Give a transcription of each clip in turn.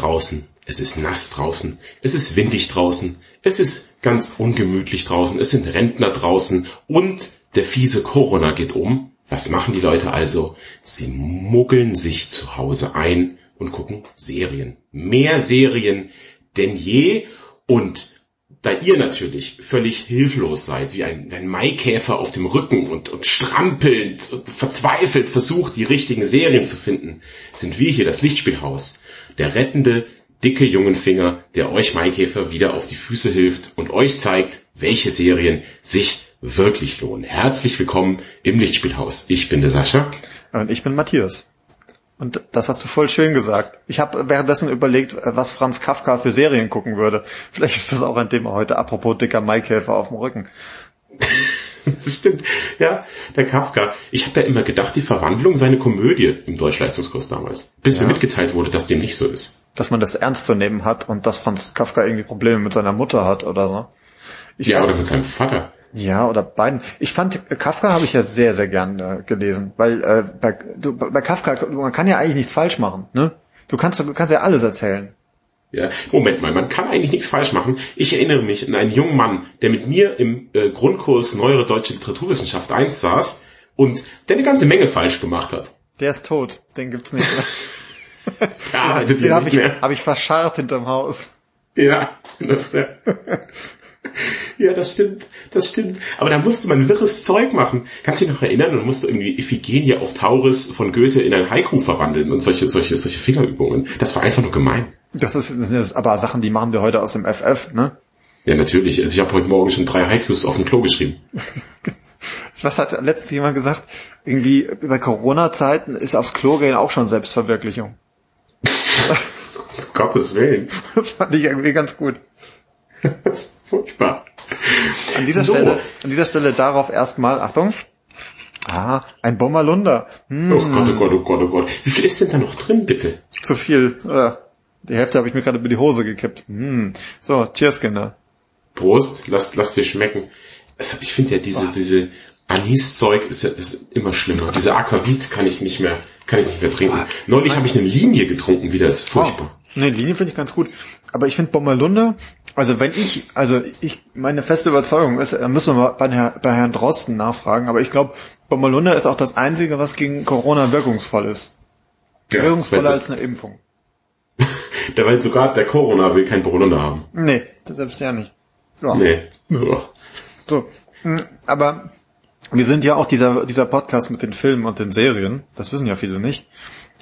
Draußen, es ist nass draußen, es ist windig draußen, es ist ganz ungemütlich draußen, es sind Rentner draußen und der fiese Corona geht um. Was machen die Leute also? Sie muggeln sich zu Hause ein und gucken Serien. Mehr Serien denn je und da ihr natürlich völlig hilflos seid, wie ein, ein Maikäfer auf dem Rücken und, und strampelnd und verzweifelt versucht, die richtigen Serien zu finden, sind wir hier das Lichtspielhaus. Der rettende, dicke jungen Finger, der euch Maikäfer wieder auf die Füße hilft und euch zeigt, welche Serien sich wirklich lohnen. Herzlich willkommen im Lichtspielhaus. Ich bin der Sascha. Und ich bin Matthias. Und das hast du voll schön gesagt. Ich habe währenddessen überlegt, was Franz Kafka für Serien gucken würde. Vielleicht ist das auch ein Thema heute, apropos dicker Maikäfer auf dem Rücken. Das stimmt. Ja, der Kafka. Ich habe ja immer gedacht, die Verwandlung sei eine Komödie im Deutschleistungskurs damals. Bis ja. mir mitgeteilt wurde, dass dem nicht so ist. Dass man das ernst zu nehmen hat und dass Franz Kafka irgendwie Probleme mit seiner Mutter hat oder so. Ich ja, oder mit seinem Vater. Ja, oder beiden. Ich fand, Kafka habe ich ja sehr, sehr gern äh, gelesen, weil äh, bei, du, bei Kafka, man kann ja eigentlich nichts falsch machen, ne? Du kannst, du kannst ja alles erzählen. Ja, Moment mal, man kann eigentlich nichts falsch machen. Ich erinnere mich an einen jungen Mann, der mit mir im äh, Grundkurs Neuere Deutsche Literaturwissenschaft 1 saß und der eine ganze Menge falsch gemacht hat. Der ist tot, den gibt's nicht mehr. ja, den, den habe ich, hab ich verscharrt hinterm Haus. Ja, das der. Ja, das stimmt, das stimmt. Aber da musste man wirres Zeug machen. Kannst du dich noch erinnern? Man musste irgendwie Iphigenie auf Tauris von Goethe in ein Haiku verwandeln und solche, solche, solche Fingerübungen. Das war einfach nur gemein. Das ist, das sind aber Sachen, die machen wir heute aus dem FF, ne? Ja, natürlich. Also ich habe heute Morgen schon drei Haikus auf dem Klo geschrieben. Was hat letztens jemand gesagt? Irgendwie bei Corona-Zeiten ist aufs Klo gehen auch schon Selbstverwirklichung. Gottes Willen. Das fand ich irgendwie ganz gut. Furchtbar. An dieser so. Stelle, an dieser Stelle darauf erstmal, Achtung. Ah, ein Bommerlunder. Hm. Oh Gott, oh Gott, oh Gott, oh Gott. Wie viel ist denn da noch drin, bitte? Zu viel. Äh, die Hälfte habe ich mir gerade über die Hose gekippt. Hm. So, cheers, Kinder. Prost, lass, lass dir schmecken. Also, ich finde ja diese, oh. diese Anis-Zeug ist ja ist immer schlimmer. Diese Aquavit kann ich nicht mehr, kann ich nicht mehr trinken. Oh. Neulich habe ich eine Linie getrunken wieder, ist furchtbar. Oh. Nee, Linie finde ich ganz gut. Aber ich finde Bommerlunder, also wenn ich, also ich, meine feste Überzeugung ist, da müssen wir mal bei, Herr, bei Herrn Drosten nachfragen, aber ich glaube, Bommerlunder ist auch das Einzige, was gegen Corona wirkungsvoll ist. Ja, Wirkungsvoller als eine Impfung. Der weil sogar der Corona will kein Bommerlunder haben. Nee, selbst der nicht. Ja. Nee. Ja. So, hm, aber wir sind ja auch dieser, dieser Podcast mit den Filmen und den Serien, das wissen ja viele nicht.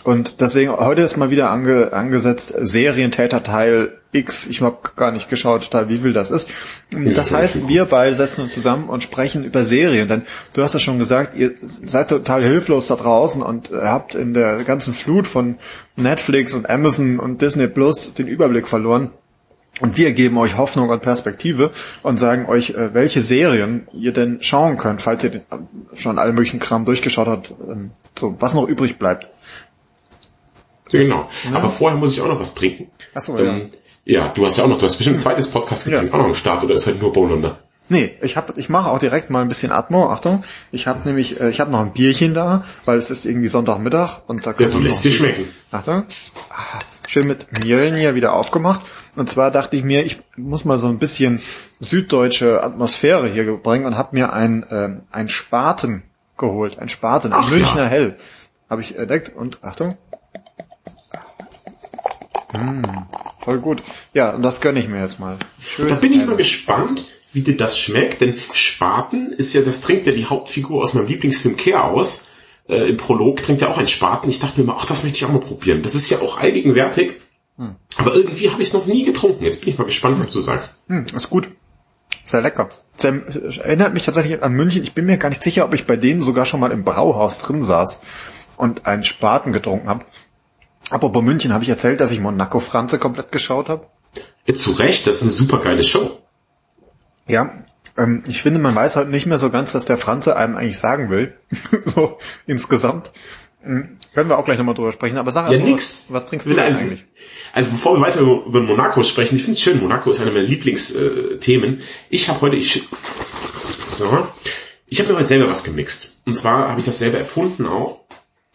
Und deswegen, heute ist mal wieder ange, angesetzt Serientäter Teil X. Ich habe gar nicht geschaut, Teil wie viel das ist. Das heißt, wir beide setzen uns zusammen und sprechen über Serien. Denn du hast ja schon gesagt, ihr seid total hilflos da draußen und habt in der ganzen Flut von Netflix und Amazon und Disney Plus den Überblick verloren. Und wir geben euch Hoffnung und Perspektive und sagen euch, äh, welche Serien ihr denn schauen könnt, falls ihr schon alle möglichen Kram durchgeschaut habt, ähm, so, was noch übrig bleibt. Genau. Ja. Aber vorher muss ich auch noch was trinken. Achso, ähm, ja. Ja, du hast ja auch noch, du hast bestimmt ein zweites Podcast getrunken, ja. auch noch im Start, oder ist halt nur Bolunder? Nee, ich hab, ich mache auch direkt mal ein bisschen Atmo. Achtung, ich habe nämlich, äh, ich habe noch ein Bierchen da, weil es ist irgendwie Sonntagmittag und da kann ja, du lässt dir schmecken. Achtung, ah, schön mit Mjöln hier wieder aufgemacht. Und zwar dachte ich mir, ich muss mal so ein bisschen süddeutsche Atmosphäre hier bringen und habe mir ein ähm, ein Spaten geholt, ein Spaten, ein Münchner ja. Hell, habe ich entdeckt und Achtung, Mm, voll gut. Ja, das gönne ich mir jetzt mal. Schön. Da bin ich mal gespannt, wie dir das schmeckt, denn Spaten ist ja, das trinkt ja die Hauptfigur aus meinem Lieblingsfilm Care aus. Äh, Im Prolog trinkt er auch ein Spaten. Ich dachte mir mal, ach, das möchte ich auch mal probieren. Das ist ja auch allgegenwärtig. Hm. Aber irgendwie habe ich es noch nie getrunken. Jetzt bin ich mal gespannt, was du sagst. Hm, ist gut. Sehr lecker. Sehr, erinnert mich tatsächlich an München. Ich bin mir gar nicht sicher, ob ich bei denen sogar schon mal im Brauhaus drin saß und einen Spaten getrunken habe. Apropos München, habe ich erzählt, dass ich Monaco Franze komplett geschaut habe? Ja, zu Recht, das ist eine super geile Show. Ja, ähm, ich finde, man weiß heute nicht mehr so ganz, was der Franze einem eigentlich sagen will. so insgesamt. Mhm. Können wir auch gleich nochmal drüber sprechen, aber sag ja, einfach, nix. Was, was trinkst du denn eigentlich? Also bevor wir weiter über Monaco sprechen, ich finde es schön, Monaco ist einer meiner Lieblingsthemen. Ich habe heute, ich, so, ich habe mir heute selber was gemixt. Und zwar habe ich das selber erfunden auch,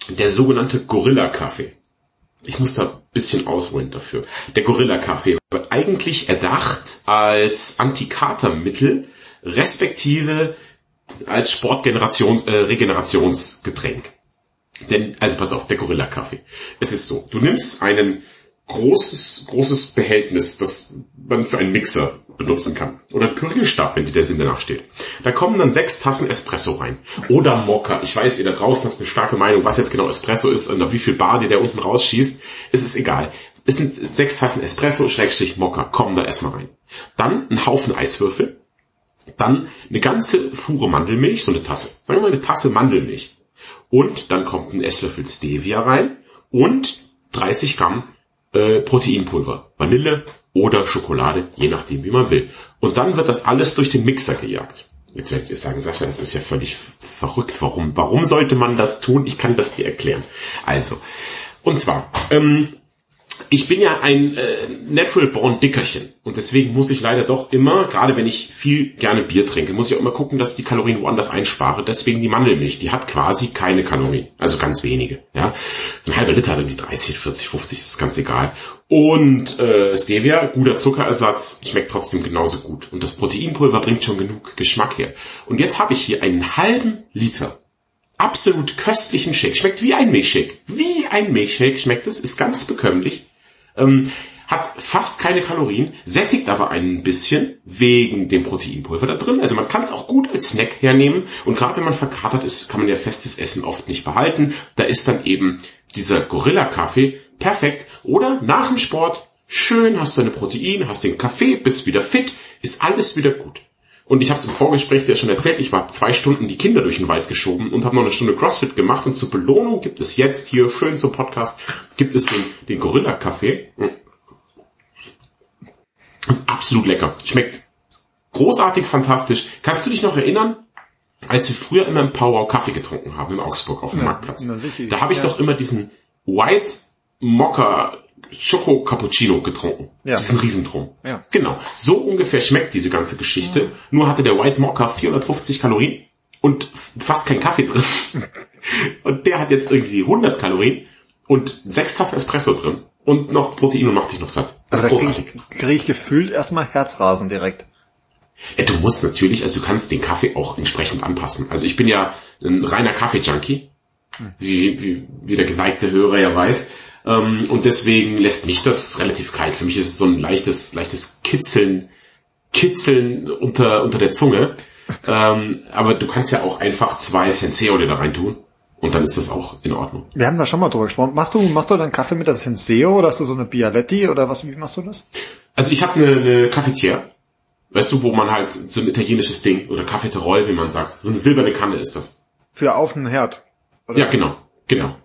der sogenannte Gorilla-Kaffee. Ich muss da ein bisschen ausholen dafür. Der Gorilla-Kaffee wird eigentlich erdacht als Antikatermittel, respektive als Sportgenerations, äh, Regenerationsgetränk. Denn, also pass auf, der Gorilla-Kaffee. Es ist so, du nimmst einen großes, großes Behältnis, das man für einen Mixer benutzen kann. Oder ein Pürierstab, wenn dir der Sinn danach steht. Da kommen dann sechs Tassen Espresso rein. Oder Mokka. Ich weiß, ihr da draußen habt eine starke Meinung, was jetzt genau Espresso ist und auf wie viel Bar dir der unten rausschießt. Es ist egal. Es sind sechs Tassen Espresso, Schrägstrich Mokka. Kommen da erstmal rein. Dann ein Haufen Eiswürfel. Dann eine ganze Fuhre Mandelmilch, so eine Tasse. Sagen wir mal eine Tasse Mandelmilch. Und dann kommt ein Esslöffel Stevia rein und 30 Gramm äh, Proteinpulver, Vanille oder Schokolade, je nachdem, wie man will. Und dann wird das alles durch den Mixer gejagt. Jetzt werdet ihr sagen, Sascha, das ist ja völlig verrückt. Warum? Warum sollte man das tun? Ich kann das dir erklären. Also, und zwar, ähm, ich bin ja ein äh, Natural Born Dickerchen und deswegen muss ich leider doch immer, gerade wenn ich viel gerne Bier trinke, muss ich auch immer gucken, dass ich die Kalorien woanders einspare. Deswegen die Mandelmilch, die hat quasi keine Kalorien, also ganz wenige. Ja, ein halber Liter hat irgendwie 30, 40, 50, ist ganz egal. Und äh, Stevia, guter Zuckerersatz, schmeckt trotzdem genauso gut. Und das Proteinpulver bringt schon genug Geschmack her. Und jetzt habe ich hier einen halben Liter absolut köstlichen Shake. Schmeckt wie ein Milchshake. Wie ein Milchshake schmeckt es, ist ganz bekömmlich ähm, hat fast keine Kalorien, sättigt aber ein bisschen wegen dem Proteinpulver da drin. Also man kann es auch gut als Snack hernehmen und gerade wenn man verkatert ist, kann man ja festes Essen oft nicht behalten. Da ist dann eben dieser Gorilla-Kaffee perfekt. Oder nach dem Sport schön, hast du deine Protein, hast den Kaffee, bist wieder fit, ist alles wieder gut. Und ich habe es im Vorgespräch dir schon erzählt, ich war zwei Stunden die Kinder durch den Wald geschoben und habe noch eine Stunde CrossFit gemacht. Und zur Belohnung gibt es jetzt hier schön zum Podcast, gibt es den, den Gorilla-Kaffee. Absolut lecker. Schmeckt großartig, fantastisch. Kannst du dich noch erinnern, als wir früher immer im Power Kaffee getrunken haben in Augsburg auf dem ja, Marktplatz? Da habe ich ja. doch immer diesen White Mocker Schoko Cappuccino getrunken. Ja. Diesen Riesentrum. Ja. Genau. So ungefähr schmeckt diese ganze Geschichte. Ja. Nur hatte der White Mocha 450 Kalorien und fast kein Kaffee drin. und der hat jetzt irgendwie 100 Kalorien und sechs Tassen Espresso drin und noch Protein und macht dich noch satt. Das also da kriege ich, krieg ich gefühlt erstmal Herzrasen direkt. Ja, du musst natürlich, also du kannst den Kaffee auch entsprechend anpassen. Also ich bin ja ein reiner Kaffee-Junkie, wie, wie, wie der geneigte Hörer ja weiß. Ähm, und deswegen lässt mich das relativ kalt. Für mich ist es so ein leichtes, leichtes Kitzeln, Kitzeln unter, unter der Zunge. Ähm, aber du kannst ja auch einfach zwei Senseo da rein tun. Und dann ist das auch in Ordnung. Wir haben da schon mal drüber gesprochen. Machst du, machst du deinen Kaffee mit der Senseo oder hast du so eine Bialetti oder was, wie machst du das? Also ich habe eine, eine Cafetière. Weißt du, wo man halt so ein italienisches Ding oder Cafeterol, wie man sagt. So eine silberne Kanne ist das. Für auf den Herd. Oder? Ja, genau. Genau.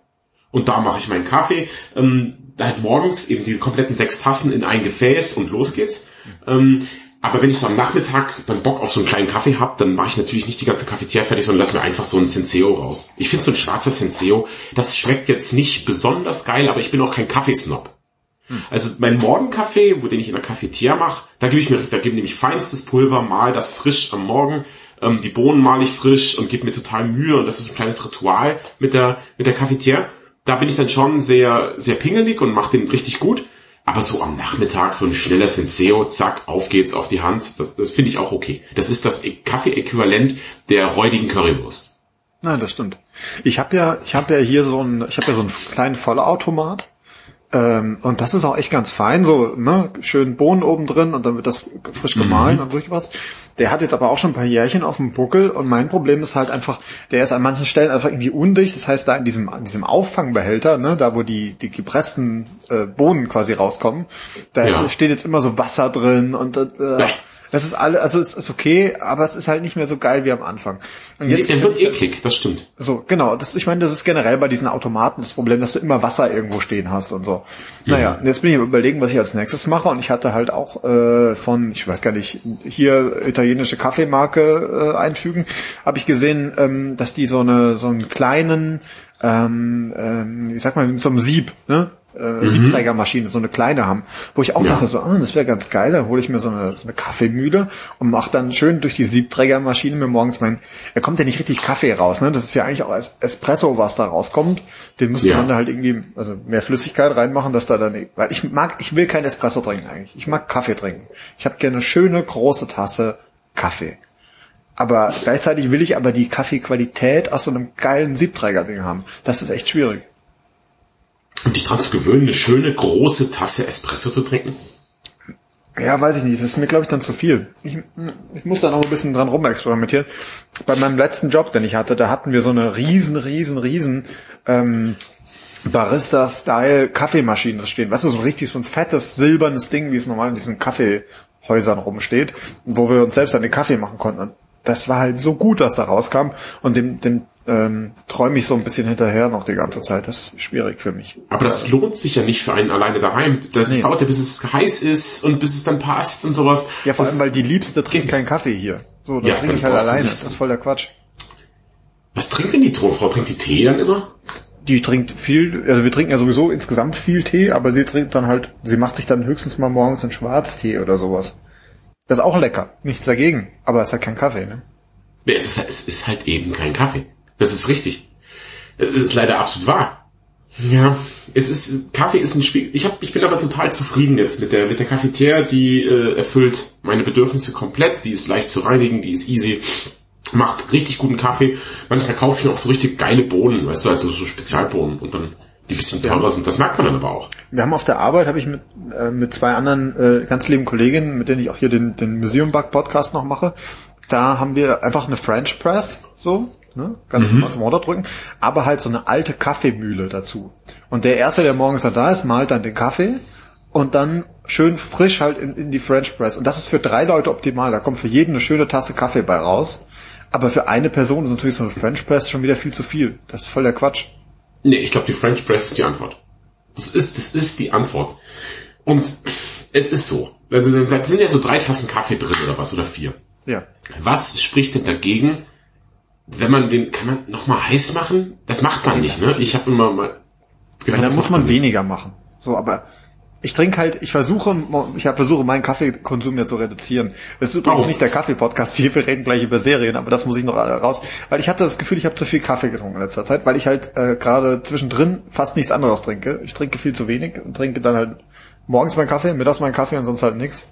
Und da mache ich meinen Kaffee. Ähm, halt morgens eben die kompletten sechs Tassen in ein Gefäß und los geht's. Ähm, aber wenn ich so am Nachmittag dann Bock auf so einen kleinen Kaffee hab, dann mache ich natürlich nicht die ganze Cafetière fertig, sondern lass mir einfach so ein Senseo raus. Ich finde so ein schwarzer Senseo, das schmeckt jetzt nicht besonders geil, aber ich bin auch kein Kaffeesnob. Hm. Also mein Morgenkaffee, wo den ich in der Cafetière mache, da gebe ich mir, da gebe nämlich feinstes Pulver, mal das frisch am Morgen, ähm, die Bohnen mal ich frisch und gebe mir total Mühe und das ist ein kleines Ritual mit der mit der Cafetière da bin ich dann schon sehr, sehr pingelig und mache den richtig gut. Aber so am Nachmittag so ein schneller Senseo, zack, auf geht's auf die Hand, das, das finde ich auch okay. Das ist das Kaffee-Äquivalent der räudigen Currywurst. Nein, das stimmt. Ich habe ja, ich habe ja hier so ein, ich habe ja so einen kleinen Vollautomat ähm, und das ist auch echt ganz fein, so ne, schön Bohnen oben drin und dann wird das frisch gemahlen mhm. und durch was. Der hat jetzt aber auch schon ein paar Jährchen auf dem Buckel und mein Problem ist halt einfach, der ist an manchen Stellen einfach irgendwie undicht. Das heißt, da in diesem, in diesem Auffangbehälter, ne, da wo die, die gepressten äh, Bohnen quasi rauskommen, da ja. steht jetzt immer so Wasser drin und äh, das ist alle, also es ist okay, aber es ist halt nicht mehr so geil wie am Anfang. Und jetzt nee, wird eklig, das stimmt. So, genau. Das, ich meine, das ist generell bei diesen Automaten das Problem, dass du immer Wasser irgendwo stehen hast und so. Mhm. Naja, jetzt bin ich überlegen, was ich als nächstes mache und ich hatte halt auch äh, von, ich weiß gar nicht, hier italienische Kaffeemarke äh, einfügen, habe ich gesehen, ähm, dass die so eine so einen kleinen, ähm, ähm, ich sag mal, mit so einem Sieb, ne? Äh, Siebträgermaschine, so eine kleine haben, wo ich auch Ja. dachte so, ah, das wäre ganz geil, dann hole ich mir so eine, so eine Kaffeemühle und mach dann schön durch die Siebträgermaschine mir morgens mein, da kommt ja nicht richtig Kaffee raus, ne? Das ist ja eigentlich auch Es- Espresso, was da rauskommt. Den müsste Ja. man da halt irgendwie, also mehr Flüssigkeit reinmachen, dass da dann, weil ich mag, ich will kein Espresso trinken eigentlich. Ich mag Kaffee trinken. Ich habe gerne eine schöne große Tasse Kaffee. Aber gleichzeitig will ich aber die Kaffeequalität aus so einem geilen Siebträger-Ding haben. Das ist echt schwierig. Und dich dran zu gewöhnen, eine schöne große Tasse Espresso zu trinken? Ja, weiß ich nicht. Das ist mir, glaube ich, dann zu viel. Ich, ich muss da noch ein bisschen dran rumexperimentieren. Bei meinem letzten Job, den ich hatte, da hatten wir so eine riesen, riesen, riesen ähm, Barista-Style Kaffeemaschine stehen. Weißt du, so richtig so ein fettes, silbernes Ding, wie es normal in diesen Kaffeehäusern rumsteht, wo wir uns selbst den Kaffee machen konnten. Und das war halt so gut, was da rauskam. Und dem, dem ähm, träume ich so ein bisschen hinterher noch die ganze Zeit. Das ist schwierig für mich. Aber das lohnt sich ja nicht für einen alleine daheim. Das Nee. dauert ja, bis es heiß ist und bis es dann passt und sowas. Ja, vor das, allem, weil die Liebste trinkt keinen Kaffee hier. So, da Ja, trinke ich halt alleine. Das ist voll der Quatsch. Was trinkt denn die Tonfrau? Trinkt die Tee dann immer? Die trinkt viel, also wir trinken ja sowieso insgesamt viel Tee, aber sie trinkt dann halt, sie macht sich dann höchstens mal morgens einen Schwarztee oder sowas. Das ist auch lecker, nichts dagegen, aber es ist halt kein Kaffee, ne? Es ist, es ist halt eben kein Kaffee. Das ist richtig. Es ist leider absolut wahr. Ja, es ist, Kaffee ist ein Spiel. Ich hab, ich bin aber total zufrieden jetzt mit der, mit der Cafetière, die äh, erfüllt meine Bedürfnisse komplett. Die ist leicht zu reinigen, die ist easy. Macht richtig guten Kaffee. Manchmal kaufe ich mir auch so richtig geile Bohnen, weißt du, also so Spezialbohnen und dann die ein bisschen teurer sind. Das merkt man dann aber auch. Wir haben auf der Arbeit, habe ich mit, äh, mit zwei anderen äh, ganz lieben Kolleginnen, mit denen ich auch hier den, den Museum Bug Podcast noch mache, da haben wir einfach eine French Press, so, ne, ganz normal zum Runterdrücken, aber halt so eine alte Kaffeemühle dazu. Und der Erste, der morgens dann da ist, malt dann den Kaffee und dann schön frisch halt in, in die French Press. Und das ist für drei Leute optimal. Da kommt für jeden eine schöne Tasse Kaffee bei raus. Aber für eine Person ist natürlich so eine French Press schon wieder viel zu viel. Das ist voll der Quatsch. Nee, ich glaube, die French Press ist die Antwort. Das ist, das ist die Antwort. Und es ist so. Also, da sind ja so drei Tassen Kaffee drin oder was, oder vier. Ja. Was spricht denn dagegen, wenn man den, kann man nochmal heiß machen? Das macht man nicht, ne? Ich habe immer mal... Wenn, dann muss man weniger machen. So, aber ich trinke halt, ich versuche, ich versuche meinen Kaffeekonsum ja zu reduzieren. Das ist übrigens Warum? nicht der Kaffee-Podcast hier, wir reden gleich über Serien, aber das muss ich noch raus. Weil ich hatte das Gefühl, ich habe zu viel Kaffee getrunken in letzter Zeit, weil ich halt äh, gerade zwischendrin fast nichts anderes trinke. Ich trinke viel zu wenig und trinke dann halt morgens meinen Kaffee, mittags meinen Kaffee und sonst halt nichts.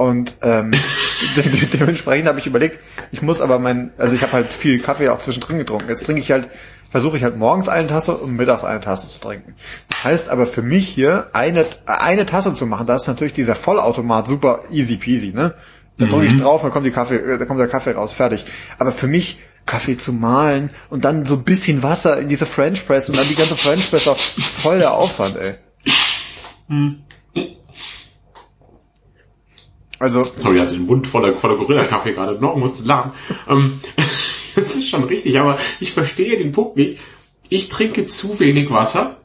Und ähm, de de dementsprechend habe ich überlegt, ich muss aber mein, also ich habe halt viel Kaffee auch zwischendrin getrunken. Jetzt trinke ich halt, versuche ich halt morgens eine Tasse und mittags eine Tasse zu trinken. Das heißt aber für mich hier eine eine Tasse zu machen, da ist natürlich dieser Vollautomat super easy peasy, ne? Da drücke ich drauf, dann kommt die Kaffee, äh, da kommt der Kaffee raus, fertig. Aber für mich Kaffee zu mahlen und dann so ein bisschen Wasser in diese French Press und dann die ganze French Press auch voll der Aufwand, ey. Also Sorry, hatte den Mund voller, voller Gorilla-Kaffee gerade noch, musste lachen. Ähm, das ist schon richtig, aber ich verstehe den Punkt nicht. Ich trinke zu wenig Wasser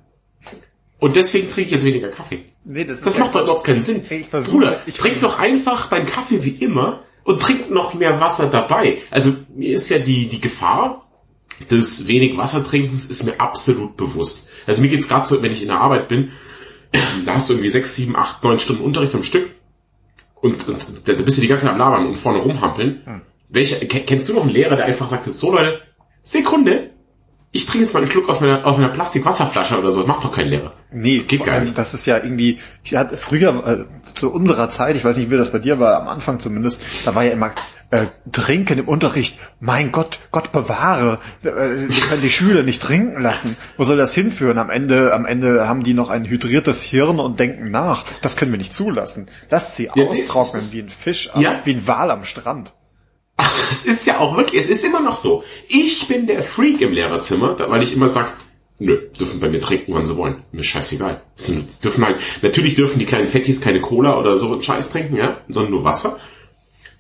und deswegen trinke ich jetzt weniger Kaffee. nee, das, Das macht doch überhaupt keinen Sinn. Ich versuche- Bruder, ich trink doch einfach deinen Kaffee wie immer und trink noch mehr Wasser dabei. Also mir ist ja die, die Gefahr des wenig Wassertrinkens ist mir absolut bewusst. Also mir geht's gerade so, wenn ich in der Arbeit bin, da hast du irgendwie sechs, sieben, acht, neun Stunden Unterricht am Stück und, und da bist du die ganze Zeit am Labern und vorne rumhampeln. Hm. Welche, ke- kennst du noch einen Lehrer, der einfach sagt, so Leute, Sekunde, ich trinke jetzt mal einen Schluck aus meiner, aus meiner Plastikwasserflasche oder so. Das macht doch kein Lehrer. Nee, Geht vor gar nicht. das ist ja irgendwie, ich hatte früher, äh, zu unserer Zeit, ich weiß nicht, wie das bei dir war, am Anfang zumindest, da war ja immer äh, Trinken im Unterricht, mein Gott, Gott bewahre, äh, wir können die Schüler nicht trinken lassen. Wo soll das hinführen? Am Ende, am Ende haben die noch ein hydriertes Hirn und denken nach. Das können wir nicht zulassen. Lasst sie nee, austrocknen ist- wie ein Fisch, am- Ja. wie ein Wal am Strand. Es ist ja auch wirklich, es ist immer noch so. Ich bin der Freak im Lehrerzimmer, weil ich immer sag, nö, dürfen bei mir trinken, wann sie wollen. Mir scheißegal. Sind, dürfen halt, natürlich dürfen die kleinen Fettis keine Cola oder so einen Scheiß trinken, ja, sondern nur Wasser.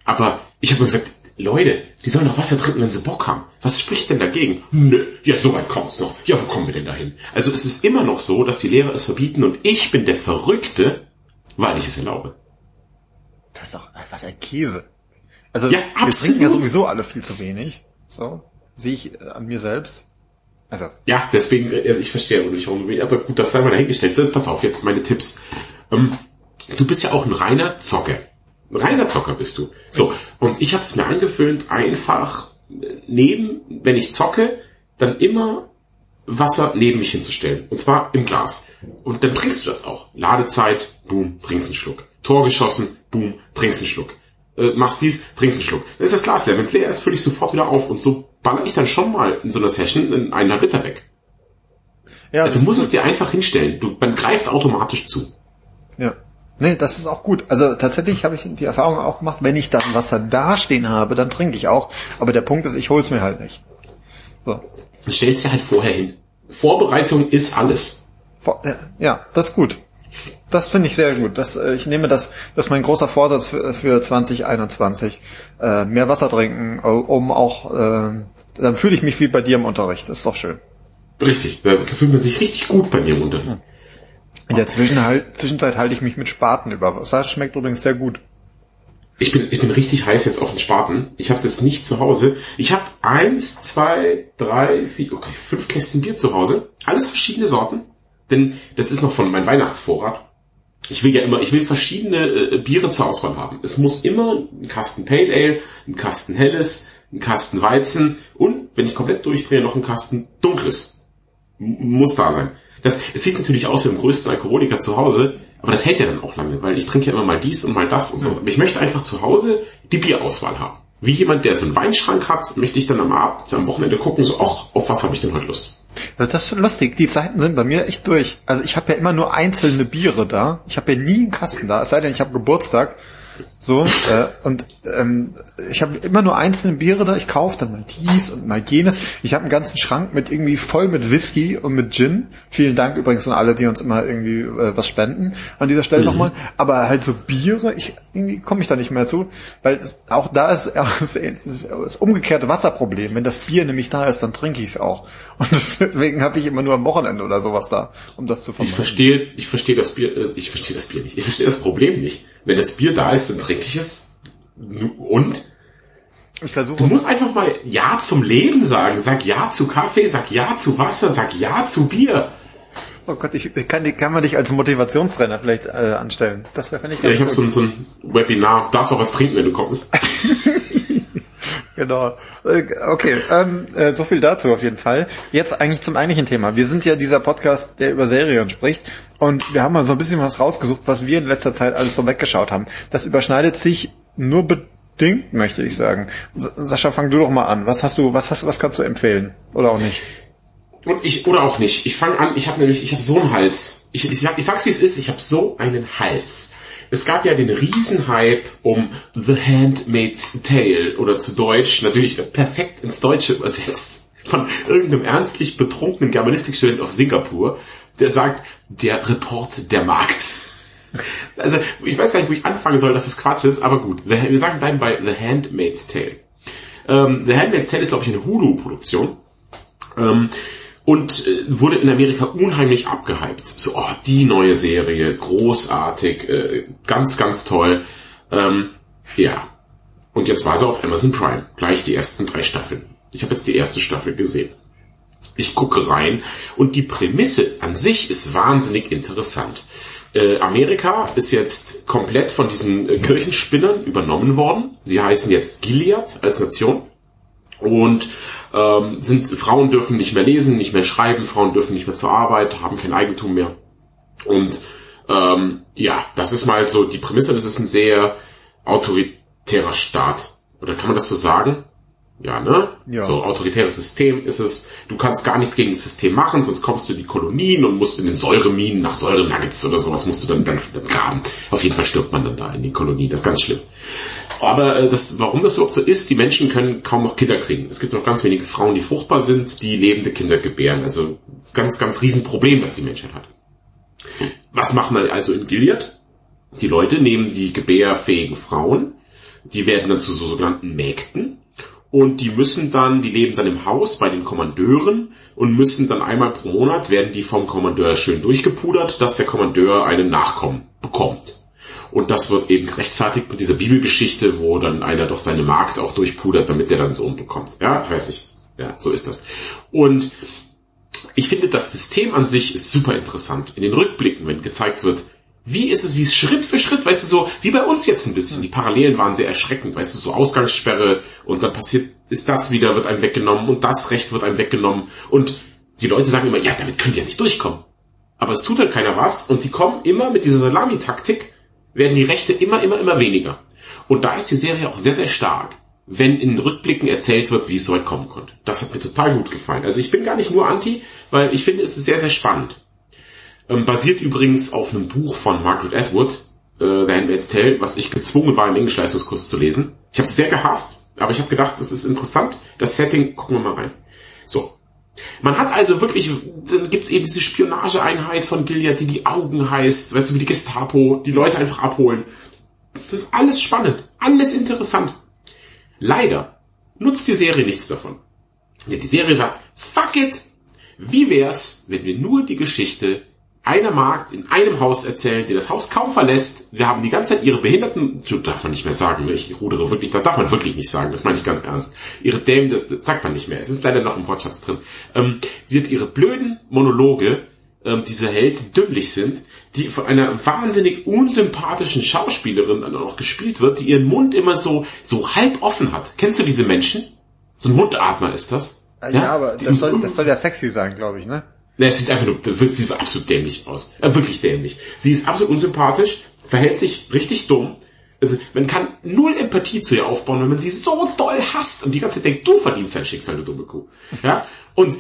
Aber ich habe mir gesagt, Leute, die sollen doch Wasser trinken, wenn sie Bock haben. Was spricht denn dagegen? Nö, ja, so weit kommt's noch. Ja, wo kommen wir denn dahin? Also es ist immer noch so, dass die Lehrer es verbieten und ich bin der Verrückte, weil ich es erlaube. Das ist doch was ein Käse. Also Ja, wir trinken ja sowieso alle viel zu wenig. So sehe ich äh, an mir selbst. Also. Ja, deswegen, also ich verstehe nicht, warum du aber gut, das sei mal dahingestellt. So, jetzt pass auf, jetzt meine Tipps. Ähm, du bist ja auch ein reiner Zocker. Ein reiner Zocker bist du. So, und ich habe es mir angefüllt, einfach neben, wenn ich zocke, dann immer Wasser neben mich hinzustellen. Und zwar im Glas. Und dann trinkst du das auch. Ladezeit, boom, trinkst einen Schluck. Tor geschossen, boom, trinkst einen Schluck. Äh, machst dies, trinkst einen Schluck. Dann ist das Glas leer. Wenn es leer ist, fülle ich sofort wieder auf. Und so baller ich dann schon mal in so einer Session in einer Liter weg. Ja, du musst es dir einfach hinstellen. Du, man greift automatisch zu. Ja. Nee, das ist auch gut. Also tatsächlich habe ich die Erfahrung auch gemacht, wenn ich das Wasser dastehen habe, dann trinke ich auch. Aber der Punkt ist, ich hol's mir halt nicht. So. Du stellst dir halt vorher hin. Vorbereitung ist alles. Ja, das ist gut. Das finde ich sehr gut. Das, äh, ich nehme das, das ist mein großer Vorsatz für, für 2021. Äh, mehr Wasser trinken, um auch, äh, dann fühle ich mich wie bei dir im Unterricht. Das ist doch schön. Richtig, da fühlt man sich richtig gut bei mir im Unterricht. Ja. In der Zwischenzeit halte ich mich mit Spaten über Wasser. Schmeckt übrigens sehr gut. Ich bin, ich bin richtig heiß jetzt auf den Spaten. Ich habe es jetzt nicht zu Hause. Ich habe eins, zwei, drei, vier, okay, fünf Kästen Bier zu Hause. Alles verschiedene Sorten. Denn das ist noch von meinem Weihnachtsvorrat. Ich will ja immer, ich will verschiedene äh, Biere zur Auswahl haben. Es muss immer ein Kasten Pale Ale, ein Kasten Helles, ein Kasten Weizen und, wenn ich komplett durchdrehe, noch ein Kasten Dunkles. M muss da sein. Das, es sieht natürlich aus wie im größten Alkoholiker zu Hause, aber das hält ja dann auch lange, weil ich trinke ja immer mal dies und mal das und so. Aber ich möchte einfach zu Hause die Bierauswahl haben. Wie jemand, der so einen Weinschrank hat, möchte ich dann am Abend, am Wochenende gucken, so, ach, auf was habe ich denn heute Lust? Das ist lustig. Die Zeiten sind bei mir echt durch. Also ich habe ja immer nur einzelne Biere da. Ich habe ja nie einen Kasten da. Es sei denn, ich habe Geburtstag so, äh, und ähm, ich habe immer nur einzelne Biere da, ich kaufe dann mal dies und mal jenes. Ich habe einen ganzen Schrank mit irgendwie voll mit Whisky und mit Gin. Vielen Dank übrigens an alle, die uns immer irgendwie äh, was spenden an dieser Stelle mhm. nochmal. Aber halt so Biere, ich irgendwie komme ich da nicht mehr zu, weil auch da ist äh, das umgekehrte Wasserproblem. Wenn das Bier nämlich da ist, dann trinke ich es auch. Und deswegen habe ich immer nur am Wochenende oder sowas da, um das zu vermeiden. Ich verstehe, ich verstehe das Bier, äh, ich verstehe das Bier nicht. Ich verstehe das Problem nicht. Wenn das Bier da ist, dann trinke ich es. Und? Ich versuche. Du musst einfach mal Ja zum Leben sagen. Sag Ja zu Kaffee, sag Ja zu Wasser, sag Ja zu Bier. Oh Gott, ich kann, kann man dich als Motivationstrainer vielleicht äh, anstellen. Das wäre ich. Ja, ich habe so, so ein Webinar. Darfst auch was trinken, wenn du kommst. genau. Äh, okay, ähm, äh, so viel dazu auf jeden Fall. Jetzt eigentlich zum eigentlichen Thema. Wir sind ja dieser Podcast, der über Serien spricht. Und wir haben mal so ein bisschen was rausgesucht, was wir in letzter Zeit alles so weggeschaut haben. Das überschneidet sich nur bedingt, möchte ich sagen. Sascha, fang du doch mal an. Was hast du, was hast, was kannst du empfehlen? Oder auch nicht? Und ich, oder auch nicht. Ich fange an, ich habe nämlich, ich habe so einen Hals. Ich, ich, sag, ich sag's wie es ist, ich habe so einen Hals. Es gab ja den Riesenhype um The Handmaid's Tale oder zu Deutsch, natürlich perfekt ins Deutsche übersetzt, von irgendeinem ernstlich betrunkenen Germanistikstudent aus Singapur, der sagt, der Report der Markt. Also, ich weiß gar nicht, wo ich anfangen soll, dass das Quatsch ist, aber gut. Wir sagen bleiben bei The Handmaid's Tale. Ähm, The Handmaid's Tale ist, glaube ich, eine Hulu-Produktion. Ähm, und äh, wurde in Amerika unheimlich abgehypt. So, oh, die neue Serie, großartig, äh, ganz, ganz toll. Ähm, ja. Und jetzt war sie auf Amazon Prime. Gleich die ersten drei Staffeln. Ich habe jetzt die erste Staffel gesehen. Ich gucke rein und die Prämisse an sich ist wahnsinnig interessant. Äh, Amerika ist jetzt komplett von diesen äh, Kirchenspinnern übernommen worden. Sie heißen jetzt Gilead als Nation. Und ähm, sind Frauen dürfen nicht mehr lesen, nicht mehr schreiben, Frauen dürfen nicht mehr zur Arbeit, haben kein Eigentum mehr. Und ähm, ja, das ist mal so die Prämisse, das ist ein sehr autoritärer Staat. Oder kann man das so sagen? Ja, ne? Ja. So autoritäres System ist es. Du kannst gar nichts gegen das System machen, sonst kommst du in die Kolonien und musst in den Säureminen nach Säurenuggets oder sowas musst du dann, dann, dann graben. Auf jeden Fall stirbt man dann da in den Kolonien. Das ist ganz schlimm. Aber äh, das, warum das überhaupt so ist, die Menschen können kaum noch Kinder kriegen. Es gibt noch ganz wenige Frauen, die fruchtbar sind, die lebende Kinder gebären. Also ganz, ganz Riesenproblem, das die Menschheit hat. Was machen wir also in Gilead? Die Leute nehmen die gebärfähigen Frauen, die werden dann zu so sogenannten Mägden und die müssen dann, die leben dann im Haus bei den Kommandeuren und müssen dann einmal pro Monat werden die vom Kommandeur schön durchgepudert, dass der Kommandeur einen Nachkommen bekommt. Und das wird eben gerechtfertigt mit dieser Bibelgeschichte, wo dann einer doch seine Magd auch durchpudert, damit der dann Sohn bekommt. Ja, weiß nicht. Ja, so ist das. Und ich finde, das System an sich ist super interessant. In den Rückblicken, wenn gezeigt wird, wie ist es, wie es Schritt für Schritt, weißt du, so, wie bei uns jetzt ein bisschen. Die Parallelen waren sehr erschreckend, weißt du, so Ausgangssperre und dann passiert, ist das wieder, wird einem weggenommen und das Recht wird einem weggenommen und die Leute sagen immer, ja, damit können die ja nicht durchkommen. Aber es tut halt keiner was und die kommen immer mit dieser Salami-Taktik, werden die Rechte immer, immer, immer weniger. Und da ist die Serie auch sehr, sehr stark, wenn in Rückblicken erzählt wird, wie es so weit kommen konnte. Das hat mir total gut gefallen. Also ich bin gar nicht nur anti, weil ich finde, es ist sehr, sehr spannend. Ähm, basiert übrigens auf einem Buch von Margaret Atwood, äh, The Handmaid's Tale, was ich gezwungen war, im Englischleistungskurs zu lesen. Ich habe es sehr gehasst, aber ich habe gedacht, das ist interessant. Das Setting, gucken wir mal rein. So. Man hat also wirklich, dann gibt's eben diese Spionageeinheit von Gilead, die die Augen heißt, weißt du, wie die Gestapo, die Leute einfach abholen. Das ist alles spannend, alles interessant. Leider nutzt die Serie nichts davon. Ja, die Serie sagt, fuck it, wie wär's, wenn wir nur die Geschichte einer Magd in einem Haus erzählen, die das Haus kaum verlässt. Wir haben die ganze Zeit ihre Behinderten, das darf man nicht mehr sagen, ich rudere wirklich, das darf man wirklich nicht sagen, das meine ich ganz ernst. Ihre Dämen, das, das sagt man nicht mehr, es ist leider noch im Wortschatz drin. Ähm, sie hat ihre blöden Monologe, ähm, diese Held, die dümmlich sind, die von einer wahnsinnig unsympathischen Schauspielerin dann auch gespielt wird, die ihren Mund immer so, so halb offen hat. Kennst du diese Menschen? So ein Mundatmer ist das. Ja, ja aber das soll, das soll ja sexy sein, glaube ich, ne? Ne, es sieht einfach nur, das sieht absolut dämlich aus. Äh, wirklich dämlich. Sie ist absolut unsympathisch, verhält sich richtig dumm. Also man kann null Empathie zu ihr aufbauen, wenn man sie so doll hasst und die ganze Zeit denkt, du verdienst dein Schicksal, du dumme Kuh. Ja? Und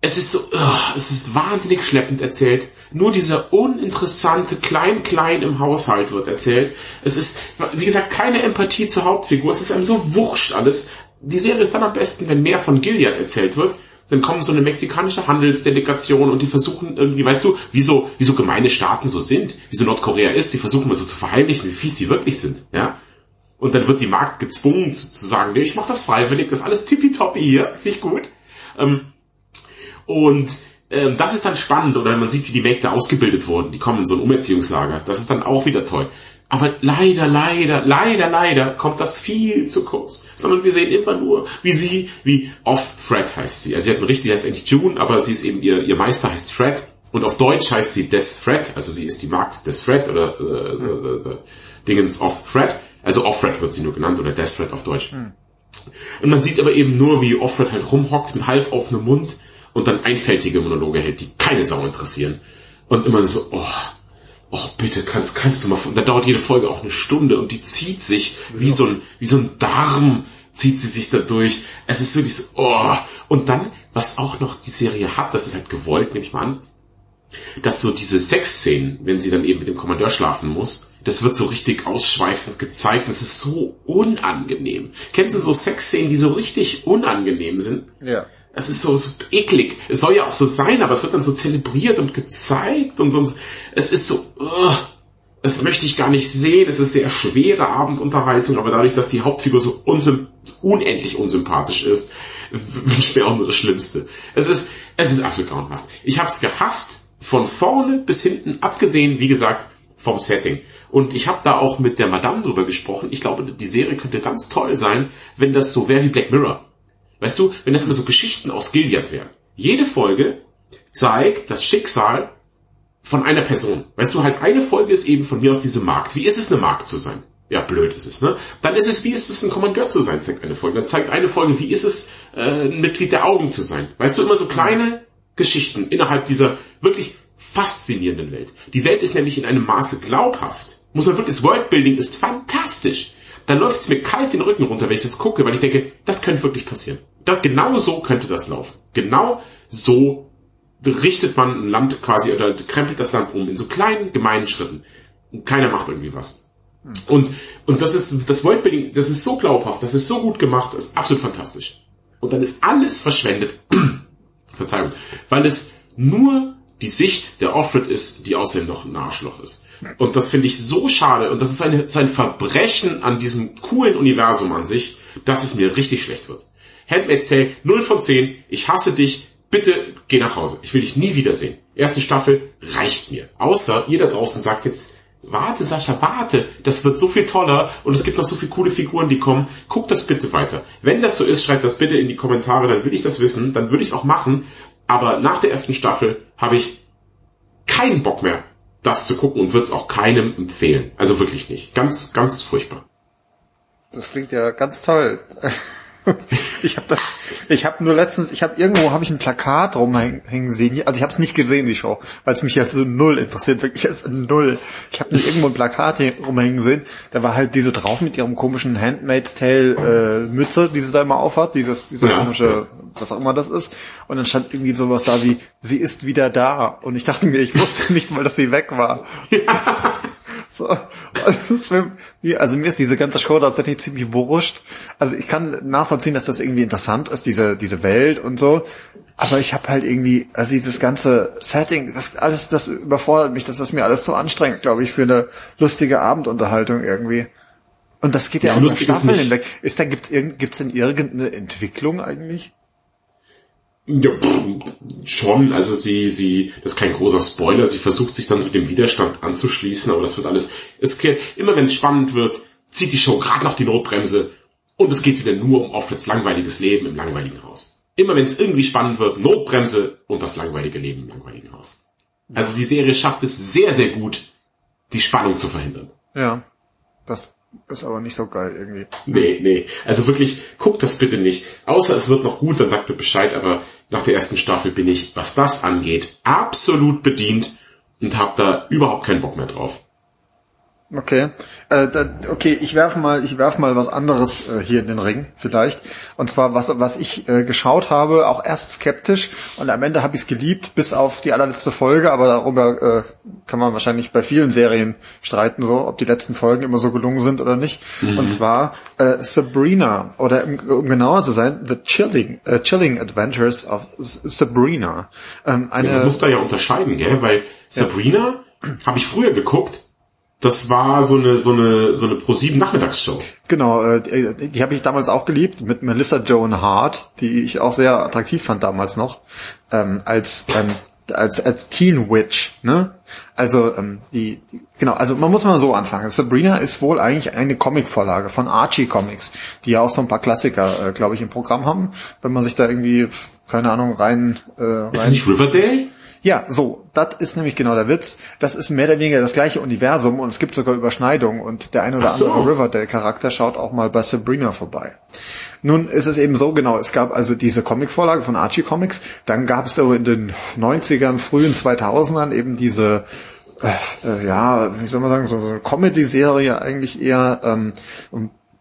es ist so, uh, es ist wahnsinnig schleppend erzählt. Nur dieser uninteressante Klein-Klein im Haushalt wird erzählt. Es ist, wie gesagt, keine Empathie zur Hauptfigur. Es ist einem so wurscht alles. Die Serie ist dann am besten, wenn mehr von Gilead erzählt wird dann kommt so eine mexikanische Handelsdelegation und die versuchen irgendwie, weißt du, wie so, wie so gemeine Staaten so sind, wie so Nordkorea ist, sie versuchen mal so zu verheimlichen, wie fies sie wirklich sind, ja. Und dann wird die Markt gezwungen zu, zu sagen, nee, ich mach das freiwillig, das ist alles tippitoppi hier, finde ich gut. Ähm, und ähm, das ist dann spannend, oder man sieht, wie die Mägde ausgebildet wurden, die kommen in so ein Umerziehungslager, das ist dann auch wieder toll. Aber leider, leider, leider, leider kommt das viel zu kurz. Sondern wir sehen immer nur, wie sie, wie off Fred heißt sie. Also sie hat einen richtig, heißt eigentlich June, aber sie ist eben ihr, ihr Meister heißt Fred. Und auf Deutsch heißt sie Des Fred, also sie ist die Magd des Fred oder äh, the, the, the Dingens of Fred. Also off Fred wird sie nur genannt oder Des Fred auf Deutsch. Hm. Und man sieht aber eben nur, wie Offred halt rumhockt mit halb offenem Mund und dann einfältige Monologe hält, die keine Sau interessieren. Und immer so, oh, oh bitte, kannst, kannst du mal, da dauert jede Folge auch eine Stunde und die zieht sich wie so ein, wie so ein Darm zieht sie sich da durch. Es ist wirklich so, oh. Und dann, was auch noch die Serie hat, das ist halt gewollt, nehme ich mal an, dass so diese Sexszenen, wenn sie dann eben mit dem Kommandeur schlafen muss, das wird so richtig ausschweifend gezeigt. Das ist so unangenehm. Kennst du so Sexszenen, die so richtig unangenehm sind? Ja. Es ist so, so eklig. Es soll ja auch so sein, aber es wird dann so zelebriert und gezeigt und sonst, es ist so, uh, das möchte ich gar nicht sehen. Es ist sehr schwere Abendunterhaltung, aber dadurch, dass die Hauptfigur so unsym unendlich unsympathisch ist, wünscht mir auch nur das Schlimmste. Es ist, es ist absolut grauenhaft. Ich habe es gehasst, von vorne bis hinten, abgesehen, wie gesagt, vom Setting. Und ich habe da auch mit der Madame drüber gesprochen. Ich glaube, die Serie könnte ganz toll sein, wenn das so wäre wie Black Mirror. Weißt du, wenn das immer so Geschichten aus Gilead wären. Jede Folge zeigt das Schicksal von einer Person. Weißt du, halt eine Folge ist eben von mir aus diese Markt. Wie ist es, eine Markt zu sein? Ja, blöd ist es, ne? Dann ist es, wie ist es, ein Kommandeur zu sein, zeigt eine Folge. Dann zeigt eine Folge, wie ist es, äh, ein Mitglied der Augen zu sein. Weißt du, immer so kleine Geschichten innerhalb dieser wirklich faszinierenden Welt. Die Welt ist nämlich in einem Maße glaubhaft. Muss man wirklich, das Worldbuilding ist fantastisch. Da läuft es mir kalt den Rücken runter, wenn ich das gucke, weil ich denke, das könnte wirklich passieren. Das, genau so könnte das laufen. Genau so richtet man ein Land quasi oder krempelt das Land um in so kleinen, gemeinen Schritten. Und keiner macht irgendwie was. Und, und das ist, das Worldbuilding, das ist so glaubhaft, das ist so gut gemacht, das ist absolut fantastisch. Und dann ist alles verschwendet. Verzeihung. Weil es nur die Sicht der Offred ist, die außerdem noch ein Arschloch ist. Und das finde ich so schade. Und das ist eine, ein Verbrechen an diesem coolen Universum an sich, dass es mir richtig schlecht wird. Handmaid's Tale 0 von 10. Ich hasse dich. Bitte geh nach Hause. Ich will dich nie wiedersehen. Erste Staffel reicht mir. Außer ihr da draußen sagt jetzt, warte Sascha, warte. Das wird so viel toller und es gibt noch so viele coole Figuren, die kommen. Guck das bitte weiter. Wenn das so ist, schreibt das bitte in die Kommentare, dann will ich das wissen. Dann würde ich es auch machen. aber nach der ersten Staffel habe ich keinen Bock mehr, das zu gucken und würde es auch keinem empfehlen. Also wirklich nicht. Ganz, ganz furchtbar. Das klingt ja ganz toll. ich habe das, ich habe nur letztens, ich habe irgendwo habe ich ein Plakat rumhängen sehen. Also ich habe es nicht gesehen die Show, weil es mich halt so null interessiert, wirklich als null. Ich habe nur irgendwo ein Plakat hier rumhängen sehen. Da war halt diese drauf mit ihrem komischen Handmaid's Tale äh, Mütze, die sie da immer aufhat, dieses diese ja. komische, was auch immer das ist. Und dann stand irgendwie sowas da wie sie ist wieder da. Und ich dachte mir, ich wusste nicht mal, dass sie weg war. Ja. So, also mir ist diese ganze Show tatsächlich ziemlich wurscht. Also ich kann nachvollziehen, dass das irgendwie interessant ist, diese, diese Welt und so. Aber ich habe halt irgendwie, also dieses ganze Setting, das alles, das überfordert mich, das ist mir alles so anstrengend, glaube ich, für eine lustige Abendunterhaltung irgendwie. Und das geht ja, ja auch lustig Staffeln hinweg. Ist da, gibt's, irgend, gibt's denn irgendeine Entwicklung eigentlich? Ja, pff, schon, also sie, sie, das ist kein großer Spoiler, sie versucht sich dann mit dem Widerstand anzuschließen, aber das wird alles, es geht, immer wenn es spannend wird, zieht die Show gerade noch die Notbremse und es geht wieder nur um Offreds langweiliges Leben im langweiligen Haus. Immer wenn es irgendwie spannend wird, Notbremse und das langweilige Leben im langweiligen Haus. Also die Serie schafft es sehr, sehr gut, die Spannung zu verhindern. Ja, das ist aber nicht so geil irgendwie. Nee, nee. Also wirklich, guckt das bitte nicht. Außer es wird noch gut, dann sagt mir Bescheid, aber nach der ersten Staffel bin ich, was das angeht, absolut bedient und habe da überhaupt keinen Bock mehr drauf. Okay, äh, da, okay, ich werfe mal, ich werfe mal was anderes äh, hier in den Ring, vielleicht. Und zwar was, was ich äh, geschaut habe, auch erst skeptisch und am Ende habe ich es geliebt, bis auf die allerletzte Folge. Aber darüber äh, kann man wahrscheinlich bei vielen Serien streiten, so ob die letzten Folgen immer so gelungen sind oder nicht. Mhm. Und zwar äh, Sabrina oder um genauer zu sein, The Chilling, äh, Chilling Adventures of Sabrina. Ähm, eine, ja, man muss da ja unterscheiden, gell? Weil Sabrina ja. habe ich früher geguckt das war so eine so eine so eine Pro 7 Nachmittagsshow. Genau, äh, die, die habe ich damals auch geliebt mit Melissa Joan Hart, die ich auch sehr attraktiv fand damals noch ähm, als ähm, als als Teen Witch, ne? Also ähm, die, die genau, also man muss mal so anfangen. Sabrina ist wohl eigentlich eine Comicvorlage von Archie Comics, die ja auch so ein paar Klassiker, äh, glaube ich, im Programm haben, wenn man sich da irgendwie keine Ahnung rein. Äh, rein ist nicht Riverdale? Ja, so, das ist nämlich genau der Witz. Das ist mehr oder weniger das gleiche Universum und es gibt sogar Überschneidungen und der ein oder so. andere Riverdale-Charakter schaut auch mal bei Sabrina vorbei. Nun ist es eben so, genau, es gab also diese Comic-Vorlage von Archie Comics, dann gab es so in den 90ern, frühen 2000ern eben diese äh, äh, ja, wie soll man sagen, so, so eine Comedy-Serie eigentlich eher ähm,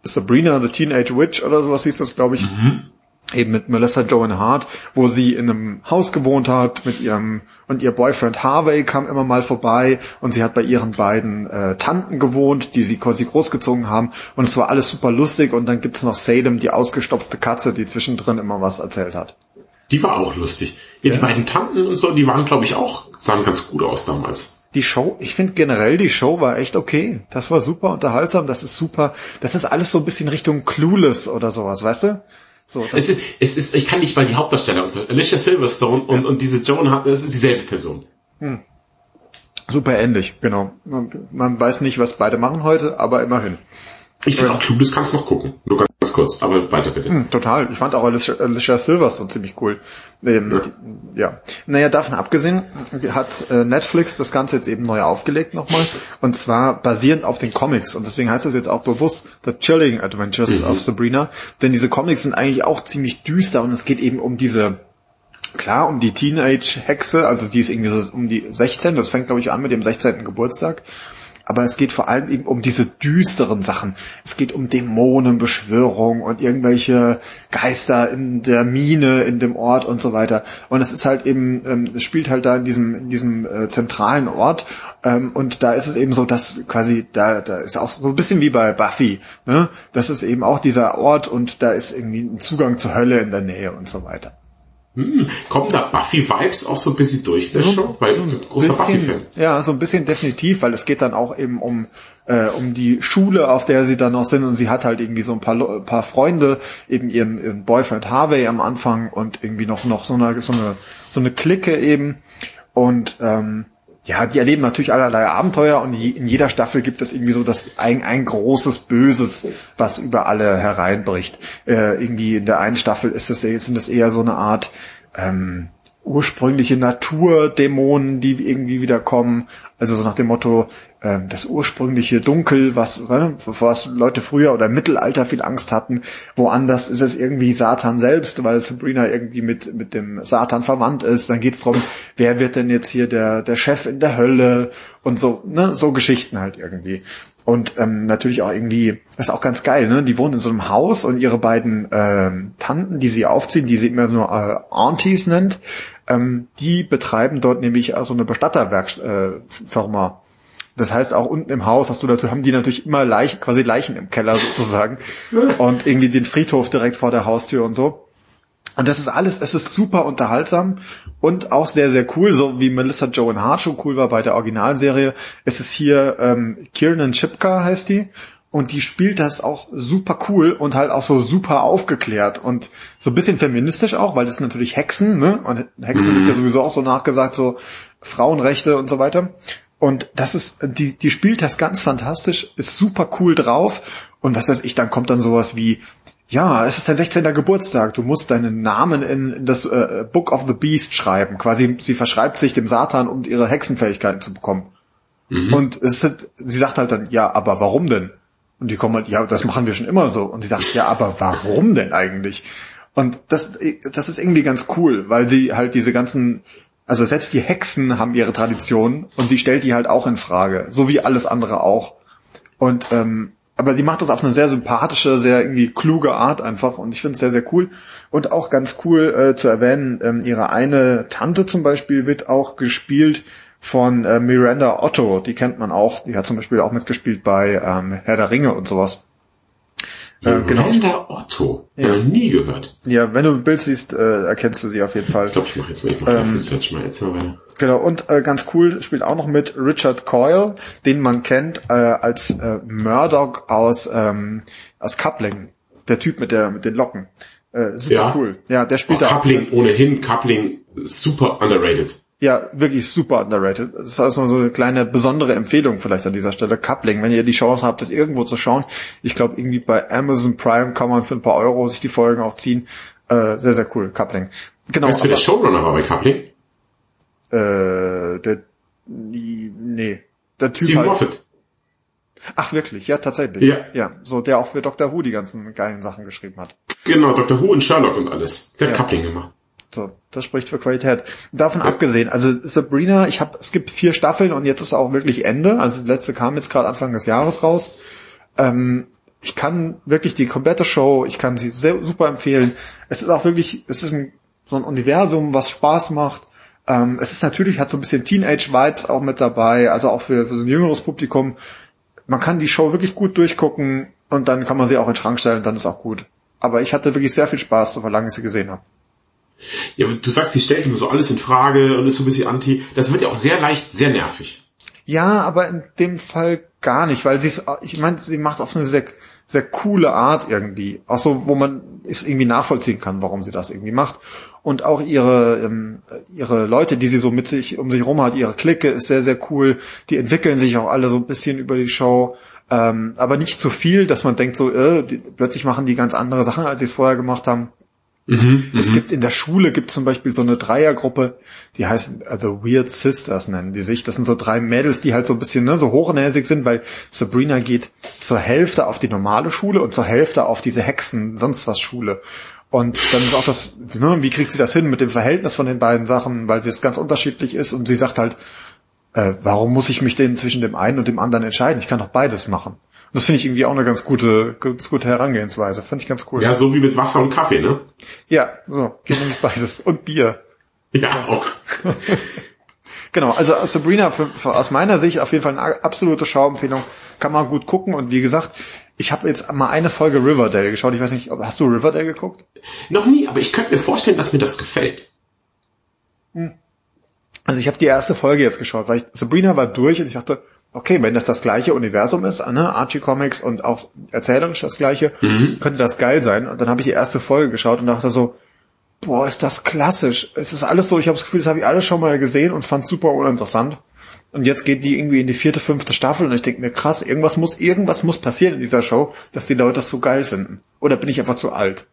Sabrina the Teenage Witch oder sowas hieß das, glaube ich. Mhm eben mit Melissa Joan Hart, wo sie in einem Haus gewohnt hat mit ihrem und ihr Boyfriend Harvey kam immer mal vorbei und sie hat bei ihren beiden äh, Tanten gewohnt, die sie quasi großgezogen haben und es war alles super lustig und dann gibt's noch Salem, die ausgestopfte Katze, die zwischendrin immer was erzählt hat. Die war auch lustig. Ja, ja. Die beiden Tanten und so, die waren glaube ich auch, sahen ganz gut aus damals die Show, ich finde generell die Show war echt okay. Das war super unterhaltsam, das ist super, das ist alles so ein bisschen Richtung Clueless oder sowas, weißt du? So, es ist, es ist, ich kann nicht mal die Hauptdarsteller unter. Alicia Silverstone und, ja. und diese Joan Hart, das ist dieselbe Person. Hm. Super ähnlich, genau. Man, man weiß nicht, was beide machen heute, aber immerhin. Ich finde auch Clueless kannst noch gucken. Nur ganz kurz, aber weiter bitte. Hm, total. Ich fand auch Alicia, Alicia Silverstone ziemlich cool. Ähm, ja. Die, ja. Naja, davon abgesehen hat äh, Netflix das Ganze jetzt eben neu aufgelegt nochmal. Und zwar basierend auf den Comics. Und deswegen heißt es jetzt auch bewusst The Chilling Adventures mhm. of Sabrina. Denn diese Comics sind eigentlich auch ziemlich düster und es geht eben um diese Klar, um die Teenage-Hexe, also die ist irgendwie so um die 16, das fängt glaube ich an mit dem 16. Geburtstag aber es geht vor allem eben um diese düsteren Sachen. Es geht um Dämonenbeschwörung und irgendwelche Geister in der Mine, in dem Ort und so weiter. Und es ist halt eben, ähm, es spielt halt da in diesem, in diesem äh, zentralen Ort. Ähm, und da ist es eben so, dass quasi, da, da ist auch so ein bisschen wie bei Buffy, ne? Das ist eben auch dieser Ort und da ist irgendwie ein Zugang zur Hölle in der Nähe und so weiter. Hm, kommen da Buffy-Vibes auch so ein bisschen durch ne, so, Weil so ein großer Buffy-Fan. Ja, so ein bisschen definitiv, weil es geht dann auch eben um äh, um die Schule, auf der sie dann noch sind und sie hat halt irgendwie so ein paar paar Freunde, eben ihren, ihren Boyfriend Harvey am Anfang und irgendwie noch noch so eine so eine so eine Clique eben und ähm, ja, die erleben natürlich allerlei Abenteuer und in jeder Staffel gibt es irgendwie so das ein, ein großes Böses, was über alle hereinbricht. Äh, irgendwie in der einen Staffel ist es, sind es eher so eine Art, ähm, ursprüngliche Naturdämonen, die irgendwie wieder kommen. Also so nach dem Motto, äh, das ursprüngliche Dunkel, was, äh, was Leute früher oder im Mittelalter viel Angst hatten. Woanders ist es irgendwie Satan selbst, weil Sabrina irgendwie mit, mit dem Satan verwandt ist. Dann geht's drum, wer wird denn jetzt hier der, der Chef in der Hölle und so, ne, so Geschichten halt irgendwie. Und ähm, natürlich auch irgendwie, das ist auch ganz geil, ne? Die wohnen in so einem Haus und ihre beiden ähm, Tanten, die sie aufziehen, die sie immer nur äh, Aunties nennt, ähm, die betreiben dort nämlich so eine Bestatterwerkfirma. Äh, das heißt, auch unten im Haus hast du natürlich, haben die natürlich immer Leichen, quasi Leichen im Keller sozusagen. und irgendwie den Friedhof direkt vor der Haustür und so. Und das ist alles, es ist super unterhaltsam und auch sehr, sehr cool, so wie Melissa Joan Hart schon cool war bei der Originalserie. Es ist hier ähm, Kiernan Chipka heißt die und die spielt das auch super cool und halt auch so super aufgeklärt und so ein bisschen feministisch auch, weil das natürlich Hexen, ne? Und Hexen mhm. wird ja sowieso auch so nachgesagt, so Frauenrechte und so weiter. Und das ist, die, die spielt das ganz fantastisch, ist super cool drauf. Und was weiß ich, dann kommt dann sowas wie, ja, es ist dein 16. Geburtstag, du musst deinen Namen in das äh, Book of the Beast schreiben. Quasi, sie verschreibt sich dem Satan, um ihre Hexenfähigkeiten zu bekommen. Mhm. Und es ist, sie sagt halt dann, ja, aber warum denn? Und die kommen halt, ja, das machen wir schon immer so. Und sie sagt, ja, aber warum denn eigentlich? Und das, das ist irgendwie ganz cool, weil sie halt diese ganzen, also selbst die Hexen haben ihre Tradition und sie stellt die halt auch in Frage, so wie alles andere auch. Und ähm, aber sie macht das auf eine sehr sympathische, sehr irgendwie kluge Art einfach und ich finde es sehr, sehr cool. Und auch ganz cool äh, zu erwähnen, ähm, ihre eine Tante zum Beispiel wird auch gespielt von äh, Miranda Otto, die kennt man auch, die hat zum Beispiel auch mitgespielt bei ähm, Herr der Ringe und sowas. Äh, genau. Miranda Otto. Ja. Äh, nie gehört. Ja, wenn du ein Bild siehst, äh, erkennst du sie auf jeden Fall. Ich glaube, ich mache jetzt mal, ich mach ähm, Research mal jetzt mal Genau, und äh, ganz cool spielt auch noch mit Richard Coyle, den man kennt äh, als äh, Murdoch aus, ähm, aus Coupling. Der Typ mit der mit den Locken. Äh, super ja. cool. Ja, der spielt oh, da Coupling auch. ohnehin, Coupling super underrated. Ja, wirklich super underrated. Das ist also so eine kleine besondere Empfehlung vielleicht an dieser Stelle. Coupling, wenn ihr die Chance habt, das irgendwo zu schauen. Ich glaube, irgendwie bei Amazon Prime kann man für ein paar Euro sich die Folgen auch ziehen. Äh, sehr, sehr cool. Coupling. Genau. Weißt du, wer der Showrunner war bei Coupling? Äh, der, nee. Der Typ Steve halt. Ach wirklich, ja tatsächlich. Ja. ja. So der auch für Dr. Who die ganzen geilen Sachen geschrieben hat. Genau, Dr. Who und Sherlock und alles. Der hat ja. Coupling gemacht. So, das spricht für Qualität. Davon abgesehen, also Sabrina, ich habe, es gibt vier Staffeln und jetzt ist auch wirklich Ende. Also die letzte kam jetzt gerade Anfang des Jahres raus. Ähm, ich kann wirklich die komplette Show, ich kann sie sehr super empfehlen. Es ist auch wirklich, es ist ein, so ein Universum, was Spaß macht. Ähm, es ist natürlich, hat so ein bisschen Teenage-Vibes auch mit dabei, also auch für, für so ein jüngeres Publikum. Man kann die Show wirklich gut durchgucken und dann kann man sie auch in den Schrank stellen, dann ist auch gut. Aber ich hatte wirklich sehr viel Spaß, so lange ich sie gesehen habe. Ja, du sagst, sie stellt immer so alles in Frage und ist so ein bisschen anti. Das wird ja auch sehr leicht, sehr nervig. Ja, aber in dem Fall gar nicht, weil sie es, ich meine, sie macht es auf eine sehr, sehr coole Art irgendwie. Auch so, wo man es irgendwie nachvollziehen kann, warum sie das irgendwie macht. Und auch ihre, ähm, ihre Leute, die sie so mit sich, um sich rum hat, ihre Clique ist sehr, sehr cool. Die entwickeln sich auch alle so ein bisschen über die Show. Ähm, aber nicht zu viel, dass man denkt so, äh, die, plötzlich machen die ganz andere Sachen, als sie es vorher gemacht haben. Mhm, es mhm. gibt in der Schule gibt zum Beispiel so eine Dreiergruppe, die heißt uh, The Weird Sisters nennen die sich. Das sind so drei Mädels, die halt so ein bisschen ne, so hochnäsig sind, weil Sabrina geht zur Hälfte auf die normale Schule und zur Hälfte auf diese Hexen sonst was Schule. Und dann ist auch das, ne, wie kriegt sie das hin mit dem Verhältnis von den beiden Sachen, weil es ganz unterschiedlich ist und sie sagt halt, äh, warum muss ich mich denn zwischen dem einen und dem anderen entscheiden? Ich kann doch beides machen. Das finde ich irgendwie auch eine ganz gute, ganz gute Herangehensweise. Finde ich ganz cool. Ja, so wie mit Wasser und Kaffee, ne? Ja, so, geht nämlich beides. Und Bier. Ja, auch. genau, also Sabrina für, für, aus meiner Sicht auf jeden Fall eine absolute Schauempfehlung. Kann man gut gucken und wie gesagt, ich habe jetzt mal eine Folge Riverdale geschaut. Ich weiß nicht, hast du Riverdale geguckt? Noch nie, aber ich könnte mir vorstellen, dass mir das gefällt. Hm. Also ich habe die erste Folge jetzt geschaut, weil ich, Sabrina war durch und ich dachte, okay, wenn das das gleiche Universum ist, ne, Archie Comics und auch erzählerisch das gleiche, mhm. könnte das geil sein. Und dann habe ich die erste Folge geschaut und dachte so, boah, ist das klassisch. Es ist alles so, ich habe das Gefühl, das habe ich alles schon mal gesehen und fand super uninteressant. Und jetzt geht die irgendwie in die vierte, fünfte Staffel und ich denke mir, krass, irgendwas muss, irgendwas muss passieren in dieser Show, dass die Leute das so geil finden. Oder bin ich einfach zu alt?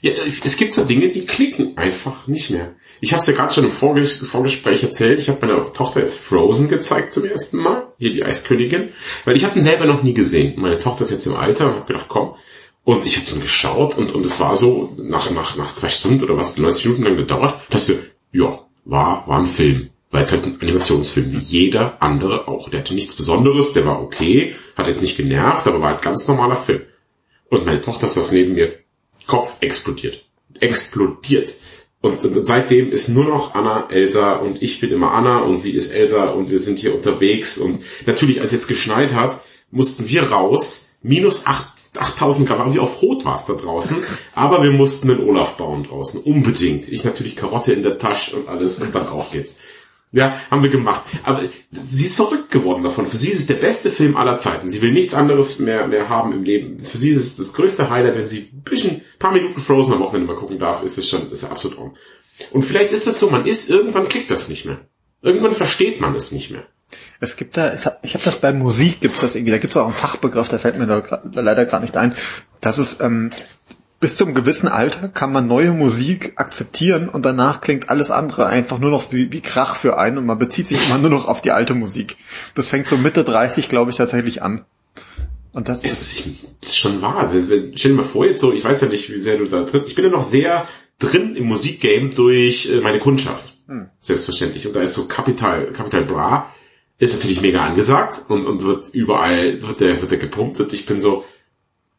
Ja, es gibt so Dinge, die klicken einfach nicht mehr. Ich habe es ja gerade schon im Vorges Vorgespräch erzählt. Ich habe meiner Tochter jetzt Frozen gezeigt zum ersten Mal. Hier die Eiskönigin. Weil ich hatte ihn selber noch nie gesehen. Meine Tochter ist jetzt im Alter und habe gedacht, komm. Und ich habe dann geschaut und, und es war so, nach, nach, nach zwei Stunden oder was, 90 Minuten lang gedauert, dass ich, ja, war, war ein Film. Weil es halt ein Animationsfilm, wie jeder andere auch. Der hatte nichts Besonderes, der war okay, hat jetzt nicht genervt, aber war halt ganz normaler Film. Und meine Tochter saß neben mir Kopf explodiert. Explodiert. Und, und seitdem ist nur noch Anna Elsa und ich bin immer Anna und sie ist Elsa und wir sind hier unterwegs und natürlich, als jetzt geschneit hat, mussten wir raus, minus 8, 8000 Grad, wie auf Rot war es da draußen, aber wir mussten einen Olaf bauen draußen, unbedingt. Ich natürlich Karotte in der Tasche und alles und dann auf geht's. Ja, haben wir gemacht. Aber sie ist verrückt geworden davon. Für sie ist es der beste Film aller Zeiten. Sie will nichts anderes mehr, mehr haben im Leben. Für sie ist es das größte Highlight, wenn sie ein bisschen, paar Minuten Frozen am Wochenende mal gucken darf, ist es schon, ist absolut Traum. Und vielleicht ist das so, man ist, irgendwann klickt das nicht mehr. Irgendwann versteht man es nicht mehr. Es gibt da, ich habe das bei Musik, gibt's das irgendwie, da gibt's auch einen Fachbegriff, der fällt mir da leider gar nicht ein. Das ist ähm, bis zum gewissen Alter kann man neue Musik akzeptieren und danach klingt alles andere einfach nur noch wie, wie Krach für einen und man bezieht sich immer nur noch auf die alte Musik. Das fängt so Mitte 30, glaube ich, tatsächlich an. Und das ist, ist, ist schon wahr. Stell dir mal vor jetzt so, ich weiß ja nicht, wie sehr du da drin, ich bin ja noch sehr drin im Musikgame durch äh, meine Kundschaft. Hm. Selbstverständlich. Und da ist so Capital, Capital Bra, ist natürlich mega angesagt und, und wird überall, wird der, wird der gepumpt und ich bin so,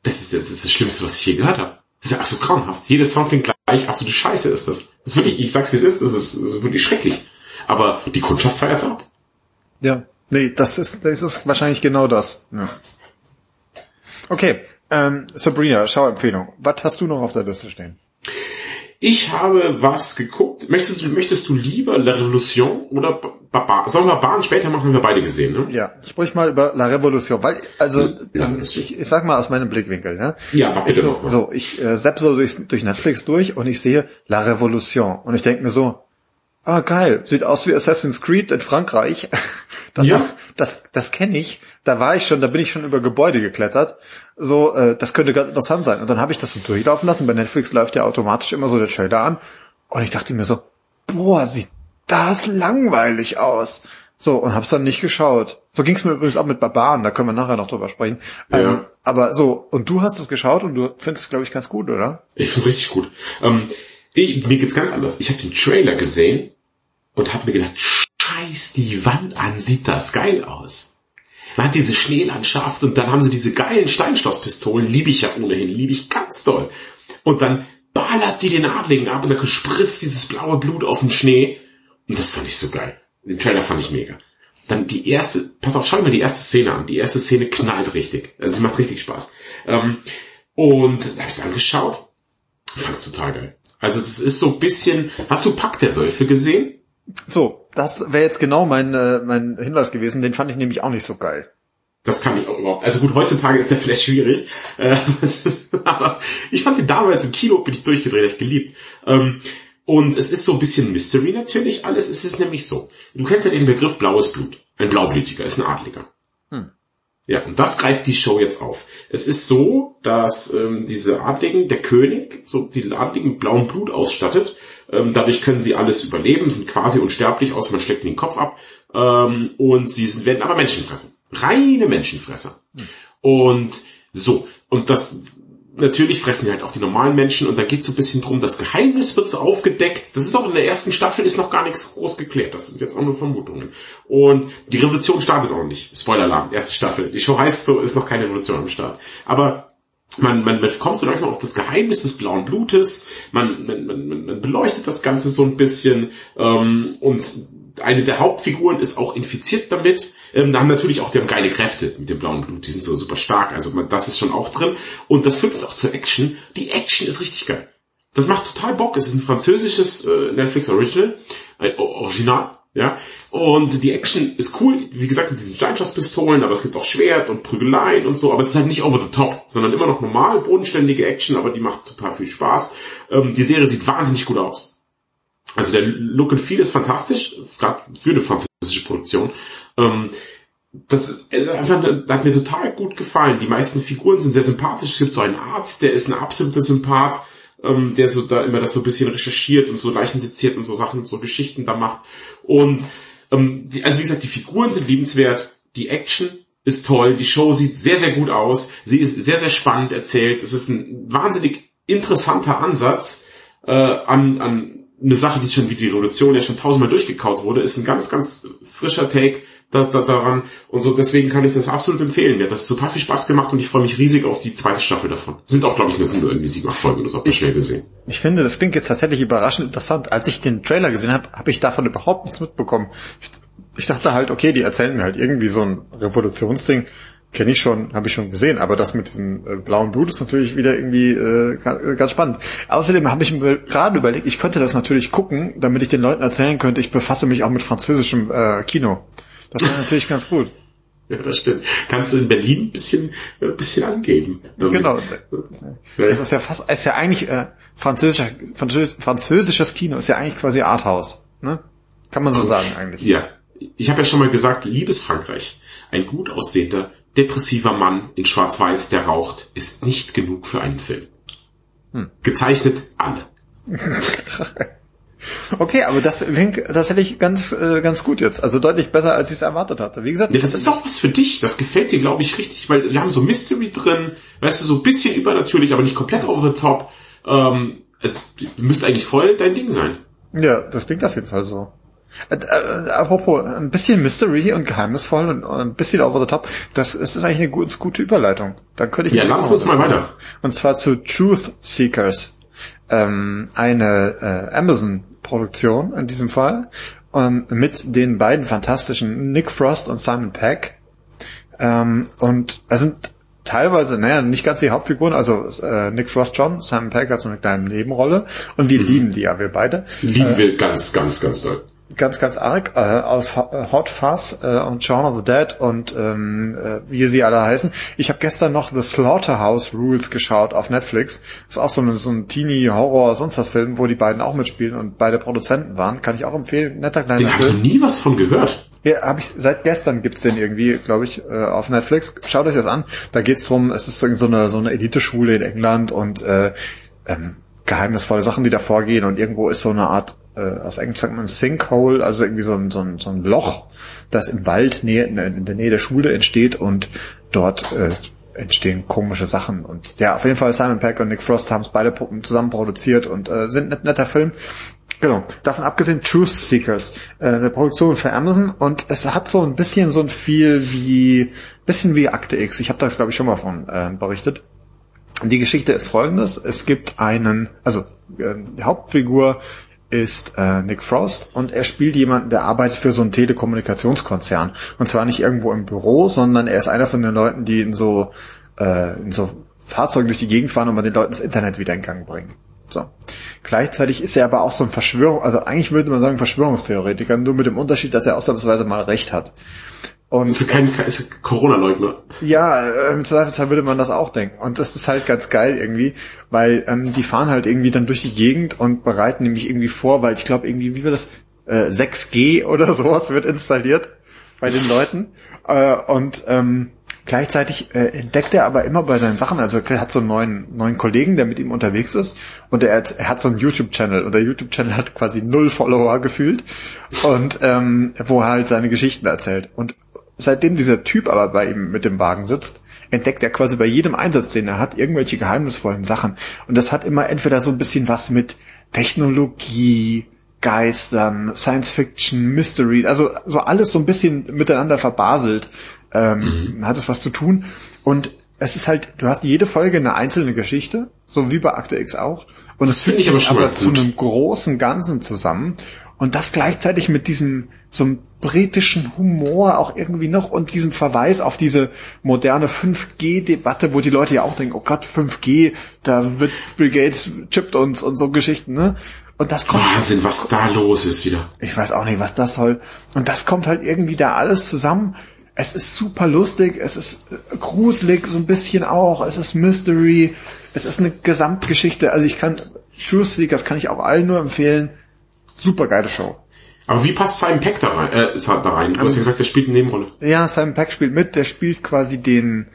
das ist, das ist das Schlimmste, was ich je gehört habe. Das ist ja absolut grauenhaft. Jedes Sound klingt gleich, absolute Scheiße ist das. Das ist wirklich, ich sag's wie es ist, das ist, das ist wirklich schrecklich. Aber die Kundschaft feiert's ab. Ja, nee, das ist, das ist wahrscheinlich genau das. Ja. Okay, ähm, Sabrina, Schauempfehlung. Was hast du noch auf der Liste stehen? Ich habe was geguckt. Möchtest du, möchtest du lieber La Revolution oder Barbaren? Sollen wir Barbaren später machen, haben wir beide gesehen, ne? Ja, sprich mal über La Revolution, weil, also, ähm, ich, ich sag mal aus meinem Blickwinkel, ne? Ja, mach bitte ich so, so, ich äh, sepp so durch, durch Netflix durch und ich sehe La Revolution und ich denke mir so, ah geil, sieht aus wie Assassin's Creed in Frankreich. Das, ja. das, das kenne ich. Da war ich schon, da bin ich schon über Gebäude geklettert. So, äh, das könnte ganz interessant sein. Und dann habe ich das so durchlaufen lassen. Bei Netflix läuft ja automatisch immer so der Trailer an. Und ich dachte mir so, boah, sieht das langweilig aus. So, und hab's dann nicht geschaut. So ging's mir übrigens auch mit Barbaren, da können wir nachher noch drüber sprechen. Ja. Ähm, aber so, und du hast es geschaut und du findest es, glaube ich, ganz gut, oder? Ich find's richtig gut. Ähm, ich, mir geht's ganz anders. Ich habe den Trailer gesehen und habe mir gedacht, scheiß die Wand an, sieht das geil aus. Man hat diese Schneelandschaft und dann haben sie diese geilen Steinschlosspistolen, liebe ich ja ohnehin, liebe ich ganz doll. Und dann ballert die den Adligen ab und dann spritzt dieses blaue Blut auf den Schnee. Und das fand ich so geil. Den Trailer fand ich mega. Dann die erste, pass auf, schau dir mal die erste Szene an. Die erste Szene knallt richtig. Also sie macht richtig Spaß. Ähm, und da habe ich es angeschaut. Fand es total geil. Also das ist so ein bisschen, hast du Pack der Wölfe gesehen? So, das wäre jetzt genau mein, äh, mein Hinweis gewesen. Den fand ich nämlich auch nicht so geil. Das kann ich auch überhaupt. Also gut, heutzutage ist der vielleicht schwierig. Äh, aber ich fand den damals im Kino, bin ich durchgedreht, ich geliebt. Ähm, und es ist so ein bisschen Mystery natürlich alles. Es ist nämlich so. Du kennst ja den Begriff blaues Blut. Ein Blaublütiger ist ein Adliger. Ja, und das greift die Show jetzt auf. Es ist so, dass ähm, diese Adligen, der König, so die Adligen mit blauem Blut ausstattet ähm, dadurch können sie alles überleben, sind quasi unsterblich, außer man steckt den Kopf ab. Ähm, und sie sind, werden aber Menschenfresser. Reine Menschenfresser. Und so. Und das natürlich fressen die halt auch die normalen Menschen und da geht es so ein bisschen drum, das Geheimnis wird so aufgedeckt. Das ist auch in der ersten Staffel, ist noch gar nichts groß geklärt. Das sind jetzt auch nur Vermutungen. Und die Revolution startet auch nicht. Spoiler-Alarm, erste Staffel. Die Show heißt so, ist noch keine Revolution am Start. Aber man, man, man kommt so langsam auf das Geheimnis des blauen Blutes, man, man, man, man beleuchtet das Ganze so ein bisschen ähm, und eine der Hauptfiguren ist auch infiziert damit. Ähm, da haben natürlich auch, die haben geile Kräfte mit dem blauen Blut, die sind so super stark, also man, das ist schon auch drin. Und das führt uns auch zur Action. Die Action ist richtig geil. Das macht total Bock. Es ist ein französisches äh, Netflix Original, ein Original. Ja, und die Action ist cool, wie gesagt, mit diesen Steinschusspistolen, aber es gibt auch Schwert und Prügeleien und so, aber es ist halt nicht over the top, sondern immer noch normal, bodenständige Action, aber die macht total viel Spaß. Ähm, die Serie sieht wahnsinnig gut aus. Also der Look and Feel ist fantastisch, gerade für eine französische Produktion. Ähm, das ist einfach, das hat mir total gut gefallen. Die meisten Figuren sind sehr sympathisch. Es gibt so einen Arzt, der ist ein absoluter Sympath. ähm, der so da immer das so ein bisschen recherchiert und so Leichen seziert und so Sachen, so Geschichten da macht. Und ähm, die, also wie gesagt, die Figuren sind liebenswert, die Action ist toll, die Show sieht sehr, sehr gut aus, sie ist sehr, sehr spannend erzählt, es ist ein wahnsinnig interessanter Ansatz äh, an, an eine Sache, die schon wie die Revolution ja schon tausendmal durchgekaut wurde, ist ein ganz, ganz frischer Take da, da, daran und so. Deswegen kann ich das absolut empfehlen. Mir hat das total viel Spaß gemacht und ich freue mich riesig auf die zweite Staffel davon. Sind auch, glaube ich, nur sind irgendwie sieben, acht Folgen oder so, ihr schnell gesehen. Ich finde, das klingt jetzt tatsächlich überraschend interessant. Als ich den Trailer gesehen habe, habe ich davon überhaupt nichts mitbekommen. Ich, ich dachte halt, okay, die erzählen mir halt irgendwie so ein Revolutionsding kenne ich schon, habe ich schon gesehen, aber das mit diesem äh, blauen Blut ist natürlich wieder irgendwie äh, ganz spannend. Außerdem habe ich mir gerade überlegt, ich könnte das natürlich gucken, damit ich den Leuten erzählen könnte, ich befasse mich auch mit französischem äh, Kino. Das wäre natürlich ganz gut. Ja, das stimmt. Kannst du in Berlin ein bisschen, ein bisschen angeben. Genau. Es ist ja fast, ist ja eigentlich äh, französischer, französisch, französisches Kino ist ja eigentlich quasi Arthouse. Ne? Kann man so sagen eigentlich. Ja. Ich habe ja schon mal gesagt, liebes Frankreich, ein gut aussehender, depressiver Mann in Schwarz-Weiß, der raucht, ist nicht genug für einen Film. Hm. Gezeichnet alle. Okay, aber das klingt tatsächlich ganz, äh, ganz gut jetzt. Also deutlich besser, als ich es erwartet hatte. Wie gesagt. Ja, das ist auch was für dich. Das gefällt dir, glaube ich, richtig, weil wir haben so Mystery drin, weißt du, so ein bisschen übernatürlich, aber nicht komplett over the top. Ähm, es müsste eigentlich voll dein Ding sein. Ja, das klingt auf jeden Fall so. Äh, äh, apropos, ein bisschen Mystery und geheimnisvoll und, und, ein bisschen over the top, das ist, ist eigentlich eine gute, gute Überleitung. Dann könnte ich ja, lass uns mal weiter. Und zwar zu Truth Seekers. Ähm, eine äh, Amazon-Produktion in diesem Fall ähm, mit den beiden fantastischen Nick Frost und Simon Peck. Ähm, und es sind teilweise, naja, nicht ganz die Hauptfiguren, also äh, Nick Frost schon, Simon Peck hat so eine kleine Nebenrolle und wir mhm. lieben die ja, wir beide. Lieben äh, wir ganz, ganz, ganz doll ganz, ganz arg äh, aus Hot Fuzz äh, und Shaun of the Dead und ähm, äh, wie sie alle heißen. Ich habe gestern noch The Slaughterhouse Rules geschaut auf Netflix. Das ist auch so, eine, so ein Teenie-Horror, sonst was Film, wo die beiden auch mitspielen und beide Produzenten waren. Kann ich auch empfehlen. Netter kleiner den Film. Den nie was von gehört. Ja, habe ich seit gestern gibt's den irgendwie, glaube ich, äh, auf Netflix. Schaut euch das an. Da geht's drum, es ist so eine so eine Elite-Schule in England und äh, ähm, geheimnisvolle Sachen, die da vorgehen und irgendwo ist so eine Art äh, auf Englisch sagt man Sinkhole, also irgendwie so ein, so ein, so ein Loch, das im Wald nähe, in der Nähe der Schule entsteht und dort äh, entstehen komische Sachen. Und ja, auf jeden Fall Simon Peck und Nick Frost haben es beide zusammen produziert und äh, sind ein netter Film. Genau. Davon abgesehen Truth Seekers, äh, eine Produktion für Amazon und es hat so ein bisschen so ein viel wie bisschen wie Akte X. Ich habe das glaube ich schon mal von äh, berichtet. Die Geschichte ist folgendes: Es gibt einen, also äh, die Hauptfigur ist äh, Nick Frost und er spielt jemanden, der arbeitet für so einen Telekommunikationskonzern. Und zwar nicht irgendwo im Büro, sondern er ist einer von den Leuten, die in so, äh, in so Fahrzeugen durch die Gegend fahren und mal den Leuten das Internet wieder in Gang bringen. So. Gleichzeitig ist er aber auch so ein Verschwörung, also eigentlich würde man sagen Verschwörungstheoretiker, nur mit dem Unterschied, dass er ausnahmsweise mal recht hat. Und ist kein, ist Corona-Leugner. Ja, äh, im Zweifelsfall würde man das auch denken. Und das ist halt ganz geil irgendwie, weil ähm, die fahren halt irgendwie dann durch die Gegend und bereiten nämlich irgendwie vor, weil ich glaube irgendwie, wie war das, äh, 6G oder sowas wird installiert bei den Leuten. Äh, und ähm, gleichzeitig äh, entdeckt er aber immer bei seinen Sachen, also er hat so einen neuen, neuen Kollegen, der mit ihm unterwegs ist und er, er hat so einen YouTube-Channel und der YouTube-Channel hat quasi null Follower gefühlt und ähm, wo er halt seine Geschichten erzählt. Und seitdem dieser Typ aber bei ihm mit dem Wagen sitzt, entdeckt er quasi bei jedem Einsatz, den er hat, irgendwelche geheimnisvollen Sachen. Und das hat immer entweder so ein bisschen was mit Technologie, Geistern, Science Fiction, Mystery, also so alles so ein bisschen miteinander verbaselt, ähm, mhm. hat es was zu tun. Und es ist halt, du hast jede Folge eine einzelne Geschichte, so wie bei Akte X auch. Und es führt sich aber, aber zu einem großen Ganzen zusammen. Und das gleichzeitig mit diesem so einem britischen Humor auch irgendwie noch und diesem Verweis auf diese moderne 5G-Debatte, wo die Leute ja auch denken, oh Gott, 5G, da wird Bill Gates chippt uns und so Geschichten, ne? Und das kommt. Wahnsinn, was da los ist wieder. Ich weiß auch nicht, was das soll. Und das kommt halt irgendwie da alles zusammen. Es ist super lustig, es ist gruselig so ein bisschen auch, es ist Mystery, es ist eine Gesamtgeschichte. Also ich kann, Truth Seekers kann ich auch allen nur empfehlen super geile Show. Aber wie passt Simon Peck da rein? Äh, da rein? Du hast ja gesagt, der spielt eine Nebenrolle. Ja, Simon Peck spielt mit, der spielt quasi den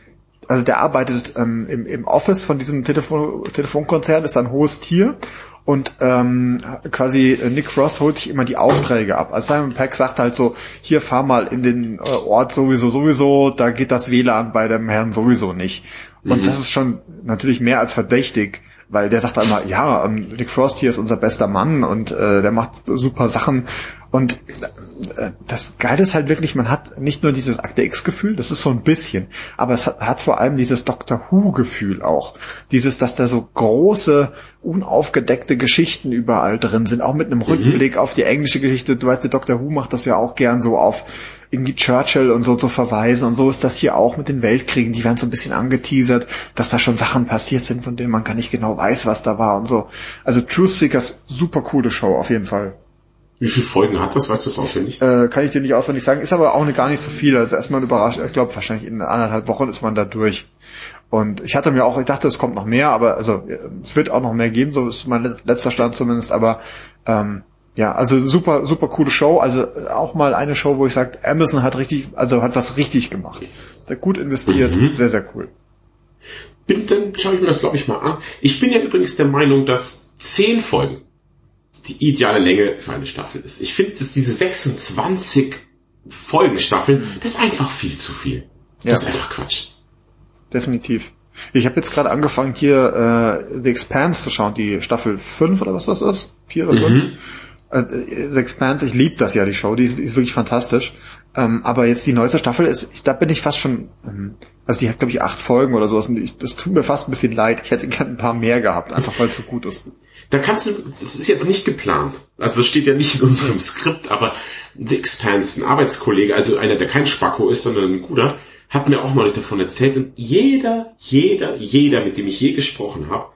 also der arbeitet ähm, im, im Office von diesem Telefon, Telefonkonzern, ist ein hohes Tier und ähm, quasi äh, Nick Frost holt sich immer die Aufträge ab. Also Simon Peck sagt halt so, hier fahr mal in den äh, Ort sowieso, sowieso, da geht das WLAN bei dem Herrn sowieso nicht. Und mhm. das ist schon natürlich mehr als verdächtig, weil der sagt immer, ja, ähm, Nick Frost hier ist unser bester Mann und äh, der macht super Sachen und äh, das Geile ist halt wirklich, man hat nicht nur dieses Akte X-Gefühl, das ist so ein bisschen, aber es hat, hat vor allem dieses Doctor Who-Gefühl auch. Dieses, dass da so große, unaufgedeckte Geschichten überall drin sind, auch mit einem mhm. Rückblick auf die englische Geschichte. Du weißt, der Doctor Who macht das ja auch gern so auf irgendwie Churchill und so zu verweisen und so ist das hier auch mit den Weltkriegen, die werden so ein bisschen angeteasert, dass da schon Sachen passiert sind, von denen man gar nicht genau weiß, was da war und so. Also Truth Seekers, super coole Show auf jeden Fall. Wie viele Folgen hat das? Weißt du es auswendig? Äh, kann ich dir nicht auswendig sagen. Ist aber auch eine, gar nicht so viel. Also erstmal überrascht. Ich glaube, wahrscheinlich in anderthalb Wochen ist man da durch. Und ich hatte mir auch, ich dachte, es kommt noch mehr, aber also es wird auch noch mehr geben, so ist mein letzter Stand zumindest. Aber ähm, ja, also super, super coole Show. Also auch mal eine Show, wo ich sage, Amazon hat richtig, also hat was richtig gemacht. Gut investiert, mhm. sehr, sehr cool. Bin, dann schaue ich mir das, glaube ich, mal an. Ich bin ja übrigens der Meinung, dass zehn Folgen die ideale Länge für eine Staffel ist. Ich finde, dass diese 26 Folgenstaffeln, das ist einfach viel zu viel. Das ja. ist einfach Quatsch. Definitiv. Ich habe jetzt gerade angefangen hier äh, The Expanse zu schauen, die Staffel 5 oder was das ist? 4 oder 5? Mhm. Äh, The Expanse, ich liebe das ja, die Show, die ist, ist wirklich fantastisch. Ähm, aber jetzt die neueste Staffel ist, ich, da bin ich fast schon, ähm, also die hat glaube ich acht Folgen oder sowas und ich, das tut mir fast ein bisschen leid. Ich hätte gerne ein paar mehr gehabt, einfach weil es so gut ist. Da kannst du, das ist jetzt nicht geplant. Also das steht ja nicht in unserem Skript, aber The Expanse, ein Arbeitskollege, also einer, der kein Spacko ist, sondern ein guter, hat mir auch neulich davon erzählt. Und jeder, jeder, jeder, mit dem ich je gesprochen habe,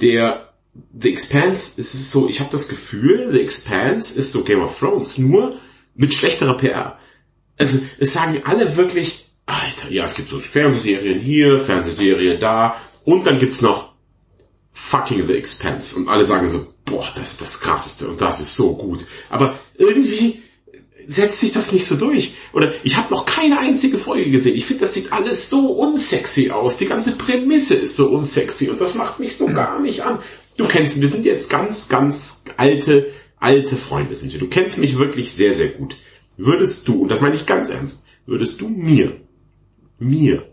der The Expanse, es ist so, ich habe das Gefühl, The Expanse ist so Game of Thrones, nur mit schlechterer PR. Also es sagen alle wirklich, Alter, ja, es gibt so Fernsehserien hier, Fernsehserien da und dann gibt's noch fucking The Expanse und alle sagen so, boah, das ist das krasseste und das ist so gut. Aber irgendwie setzt sich das nicht so durch. Oder ich habe noch keine einzige Folge gesehen. Ich finde, das sieht alles so unsexy aus. Die ganze Prämisse ist so unsexy und das macht mich so gar nicht an. Du kennst, wir sind jetzt ganz, ganz alte, alte Freunde sind wir. Du kennst mich wirklich sehr, sehr gut. Würdest du, und das meine ich ganz ernst, würdest du mir, mir,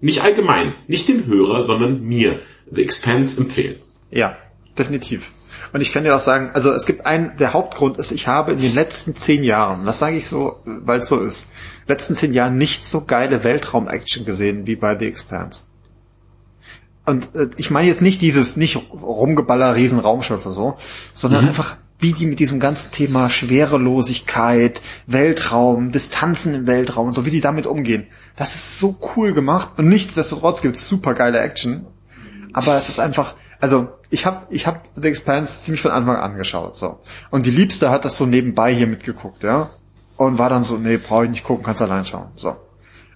nicht allgemein, nicht dem Hörer, sondern mir, The Expanse empfehlen? Ja, definitiv. Und ich kann dir auch sagen, also es gibt einen, der Hauptgrund ist, ich habe in den letzten zehn Jahren, das sage ich so, weil es so ist, letzten zehn Jahren nicht so geile Weltraum-Action gesehen wie bei The Expanse. Und äh, ich meine jetzt nicht dieses, nicht rumgeballer riesen Raumschiffe so, sondern mhm. einfach wie die mit diesem ganzen Thema Schwerelosigkeit, Weltraum, Distanzen im Weltraum und so, wie die damit umgehen. Das ist so cool gemacht und nichtsdestotrotz gibt es super geile Action. Aber es ist einfach, also ich habe ich hab The Expanse ziemlich von Anfang an geschaut. So. Und die Liebste hat das so nebenbei hier mitgeguckt, ja. Und war dann so, nee, brauche ich nicht gucken, kannst allein schauen. So.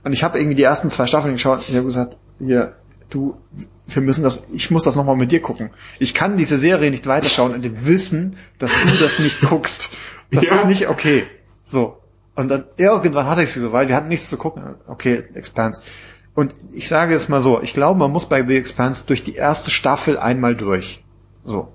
Und ich habe irgendwie die ersten zwei Staffeln geschaut und ich habe gesagt, hier, du, wir müssen das, ich muss das nochmal mit dir gucken. Ich kann diese Serie nicht weiterschauen in dem Wissen, dass du das nicht guckst. Das ja. ist nicht okay. So. Und dann irgendwann hatte ich sie so, weil wir hatten nichts zu gucken. Okay, Expanse. Und ich sage es mal so, ich glaube, man muss bei The Expanse durch die erste Staffel einmal durch. So.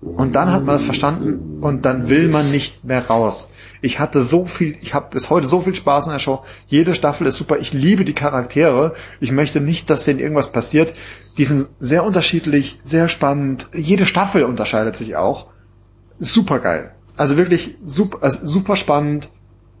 Und dann hat man das verstanden und dann will man nicht mehr raus. Ich hatte so viel, ich habe bis heute so viel Spaß in der Show. Jede Staffel ist super. Ich liebe die Charaktere. Ich möchte nicht, dass denen irgendwas passiert. Die sind sehr unterschiedlich, sehr spannend. Jede Staffel unterscheidet sich auch. Super geil. Also wirklich super, also super spannend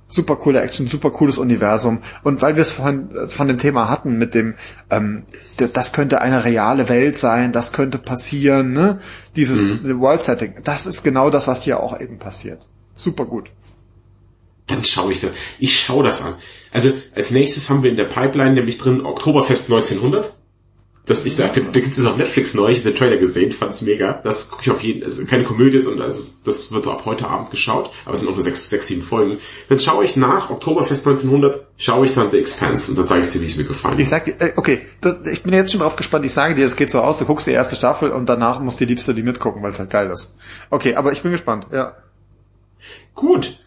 super coole Action, super cooles Universum. Und weil wir es von, von dem Thema hatten mit dem, ähm, das könnte eine reale Welt sein, das könnte passieren, ne? Dieses mhm. World Setting, das ist genau das, was hier auch eben passiert. Super gut. Dann schaue ich das. Ich schaue das an. Also als nächstes haben wir in der Pipeline nämlich drin Oktoberfest 1900. Das, ich sagte, da gibt es auf Netflix neu, ich habe den Trailer gesehen, fand's mega. Das gucke ich auf jeden, also keine Komödie und also das wird ab heute Abend geschaut, aber es sind auch nur sechs, sechs, sieben Folgen. Dann schaue ich nach Oktoberfest 1900, schaue ich dann The Expanse und dann sage ich dir, wie es mir gefallen hat. Ich sag äh, okay, ich bin jetzt schon drauf gespannt, ich sage dir, es geht so aus, du guckst die erste Staffel und danach muss die Liebste die mitgucken, weil es halt geil ist. Okay, aber ich bin gespannt, ja. Gut.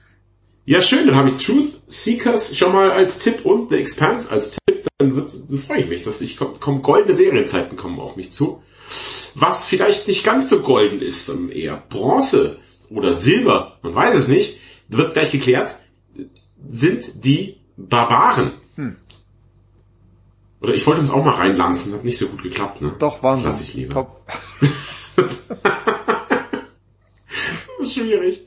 Ja, schön, dann habe ich Truth Seekers schon mal als Tipp und The Expanse als Tipp. Dann wird, dann freue ich mich, dass ich komm, komm, goldene Serienzeiten kommen auf mich zu. Was vielleicht nicht ganz so golden ist, sondern eher Bronze oder Silber, man weiß es nicht, wird gleich geklärt, sind die Barbaren. Hm. Oder ich wollte uns auch mal reinlanzen, hat nicht so gut geklappt, ne? Doch, Wahnsinn. Das lasse ich lieber. Top. schwierig.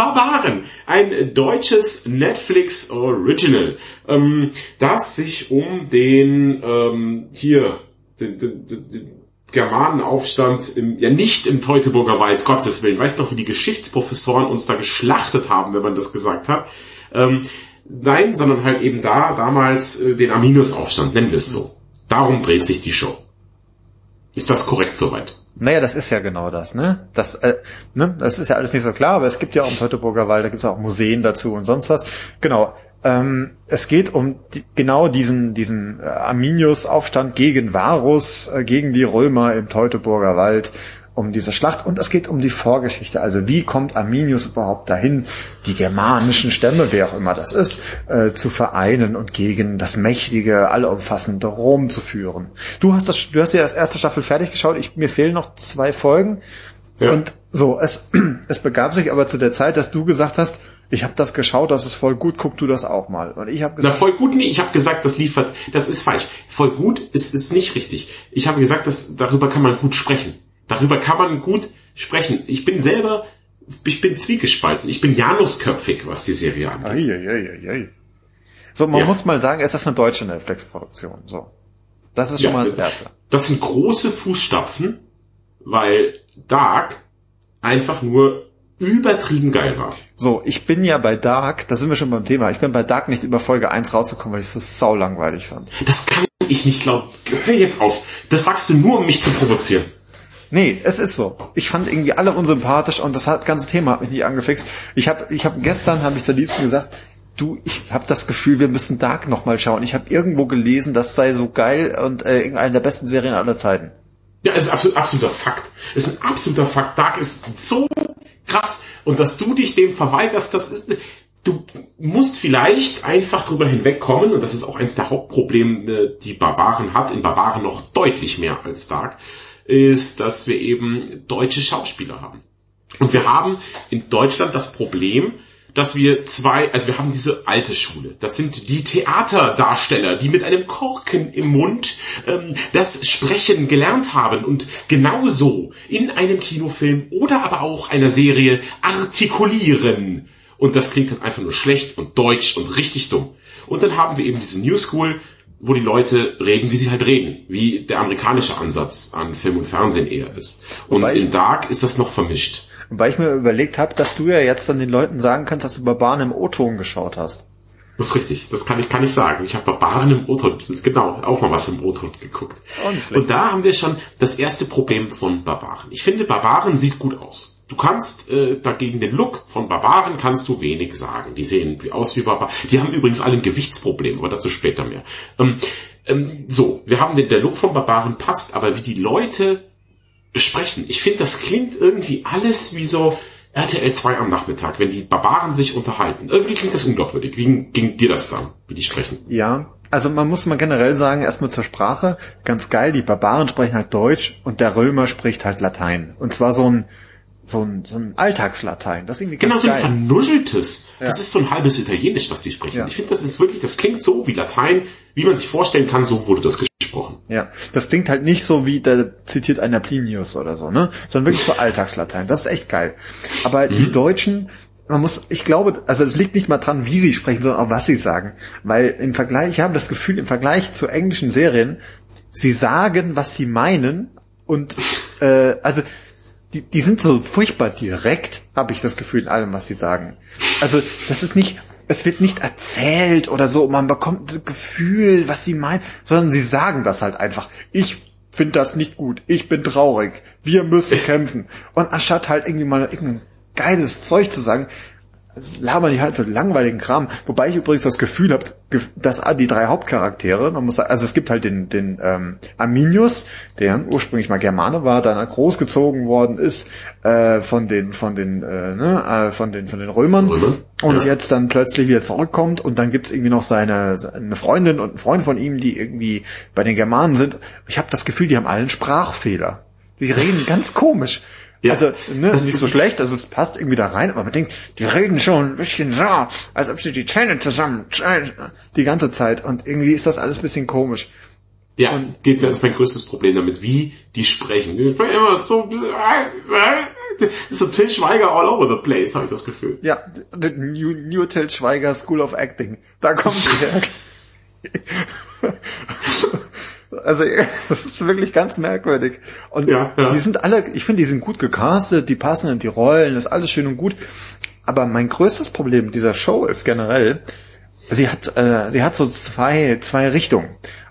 Barbaren, ein deutsches Netflix Original, ähm, das sich um den ähm, hier den, den, den Germanenaufstand im, ja nicht im Teutoburger Wald, Gottes Willen. Weißt du noch, wie die Geschichtsprofessoren uns da geschlachtet haben, wenn man das gesagt hat? Ähm, nein, sondern halt eben da damals äh, den Arminius-Aufstand, nennen wir es so. Darum dreht sich die Show. Ist das korrekt soweit? Naja, das ist ja genau das, ne? Das, äh, ne? das ist ja alles nicht so klar, aber es gibt ja auch im Teutoburger Wald, da gibt es auch Museen dazu und sonst was. Genau. Ähm, es geht um die, genau diesen, diesen äh, Arminius-Aufstand gegen Varus, äh, gegen die Römer im Teutoburger Wald um diese Schlacht und es geht um die Vorgeschichte. Also wie kommt Arminius überhaupt dahin, die germanischen Stämme, wer auch immer das ist, äh, zu vereinen und gegen das mächtige, allumfassende Rom zu führen. Du hast das, du hast ja das erste Staffel fertig geschaut. Ich, mir fehlen noch zwei Folgen. Ja. Und so, es, es begab sich aber zu der Zeit, dass du gesagt hast, ich habe das geschaut, das ist voll gut, guck du das auch mal. Und ich habe gesagt, Na, voll gut, nee, ich habe gesagt, das liefert, das ist falsch. Voll gut ist ist nicht richtig. Ich habe gesagt, dass darüber kann man gut sprechen. Darüber kann man gut sprechen. Ich bin selber, ich bin zwiegespalten. Ich bin Janusköpfig, was die Serie angeht. Ei, ei, ei, ei. So, man ja. muss mal sagen, es ist eine deutsche Netflix-Produktion. So. Das ist schon ja, mal das Erste. Das sind große Fußstapfen, weil Dark einfach nur übertrieben geil war. So, ich bin ja bei Dark, da sind wir schon beim Thema, ich bin bei Dark nicht über Folge 1 rausgekommen, weil ich es so sau langweilig fand. Das kann ich nicht glauben. Hör jetzt auf. Das sagst du nur, um mich zu provozieren. Nee, es ist so. Ich fand irgendwie alle unsympathisch und das ganze Thema hat mich nicht angefixt. Ich habe ich hab, gestern habe ich zur Liebsten gesagt, du, ich habe das Gefühl, wir müssen Dark nochmal schauen. Ich habe irgendwo gelesen, das sei so geil und äh, eine der besten Serien aller Zeiten. Ja, es ist absolut, absoluter Fakt. Ist ein absoluter Fakt. Dark ist so krass. Und dass du dich dem verweigerst, das ist, du musst vielleicht einfach drüber hinwegkommen, und das ist auch eines der Hauptprobleme, die Barbaren hat, in Barbaren noch deutlich mehr als Dark, ist, dass wir eben deutsche Schauspieler haben. Und wir haben in Deutschland das Problem, dass wir zwei, also wir haben diese alte Schule. Das sind die Theaterdarsteller, die mit einem Korken im Mund ähm, das Sprechen gelernt haben und genauso in einem Kinofilm oder aber auch einer Serie artikulieren. Und das klingt dann einfach nur schlecht und deutsch und richtig dumm. Und dann haben wir eben diese New School, wo die Leute reden, wie sie halt reden, wie der amerikanische Ansatz an Film und Fernsehen eher ist. Und Wobei in Dark ist das noch vermischt. Weil ich mir überlegt habe, dass du ja jetzt dann den Leuten sagen kannst, dass du Barbaren im O-Ton geschaut hast. Das ist richtig, das kann ich, kann ich sagen. Ich habe Barbaren im O-Ton, genau, auch mal was im O-Ton geguckt. Und da haben wir schon das erste Problem von Barbaren. Ich finde, Barbaren sieht gut aus. Du kannst äh, dagegen den Look von Barbaren kannst du wenig sagen. Die sehen aus wie Barbaren. Die haben übrigens alle ein Gewichtsproblem, aber dazu später mehr. Ähm, ähm, so, wir haben den, der Look von Barbaren passt, aber wie die Leute sprechen, ich finde, das klingt irgendwie alles wie so RTL 2 am Nachmittag, wenn die Barbaren sich unterhalten. Irgendwie klingt das unglaubwürdig. Wie ging dir das dann, wie die sprechen? Ja, also man muss mal generell sagen, erstmal zur Sprache, ganz geil, die Barbaren sprechen halt Deutsch und der Römer spricht halt Latein. Und zwar so ein so ein, so ein Alltagslatein. Das ist irgendwie genau, so ein vernuscheltes. Ja. Das ist so ein halbes Italienisch, was die sprechen. Ja. Ich finde, das ist wirklich, das klingt so wie Latein, wie man sich vorstellen kann, so wurde das gesprochen. Ja, das klingt halt nicht so wie, da zitiert einer Plinius oder so, ne? Sondern wirklich so Alltagslatein. Das ist echt geil. Aber mhm. die Deutschen, man muss, ich glaube, also es liegt nicht mal dran, wie sie sprechen, sondern auch was sie sagen. Weil im Vergleich, ich habe das Gefühl, im Vergleich zu englischen Serien, sie sagen, was sie meinen und äh, also die, die sind so furchtbar direkt, habe ich das Gefühl in allem, was sie sagen. Also das ist nicht, es wird nicht erzählt oder so, man bekommt das Gefühl, was sie meinen, sondern sie sagen das halt einfach. Ich finde das nicht gut, ich bin traurig, wir müssen kämpfen. Und anstatt halt irgendwie mal irgendein geiles Zeug zu sagen, labern die halt so langweiligen Kram. Wobei ich übrigens das Gefühl habe, dass die drei Hauptcharaktere, man muss sagen, also es gibt halt den, den ähm, Arminius, der ursprünglich mal Germane war, dann großgezogen worden ist äh, von den von den äh, ne, äh, von den von den Römern Römer? und ja. jetzt dann plötzlich wieder zurückkommt und dann gibt's irgendwie noch seine eine Freundin und ein Freund von ihm, die irgendwie bei den Germanen sind. Ich habe das Gefühl, die haben allen Sprachfehler. Die reden ganz komisch. Ja, also, ne, das ist nicht so schlecht, also es passt irgendwie da rein, aber man denkt, die reden schon ein bisschen so, als ob sie die Zähne zusammen, die ganze Zeit und irgendwie ist das alles ein bisschen komisch. Ja, und, geht mir, das ist mein größtes Problem damit, wie die sprechen. Die sprechen immer so, so Till Schweiger all over the place, habe ich das Gefühl. Ja, New, New Till Schweiger School of Acting, da kommt die her. Also das ist wirklich ganz merkwürdig. Und ja, ja. die sind alle, ich finde, die sind gut gecastet, die passen in die Rollen, ist alles schön und gut. Aber mein größtes Problem dieser Show ist generell, sie hat, äh, sie hat so zwei, zwei Richtungen.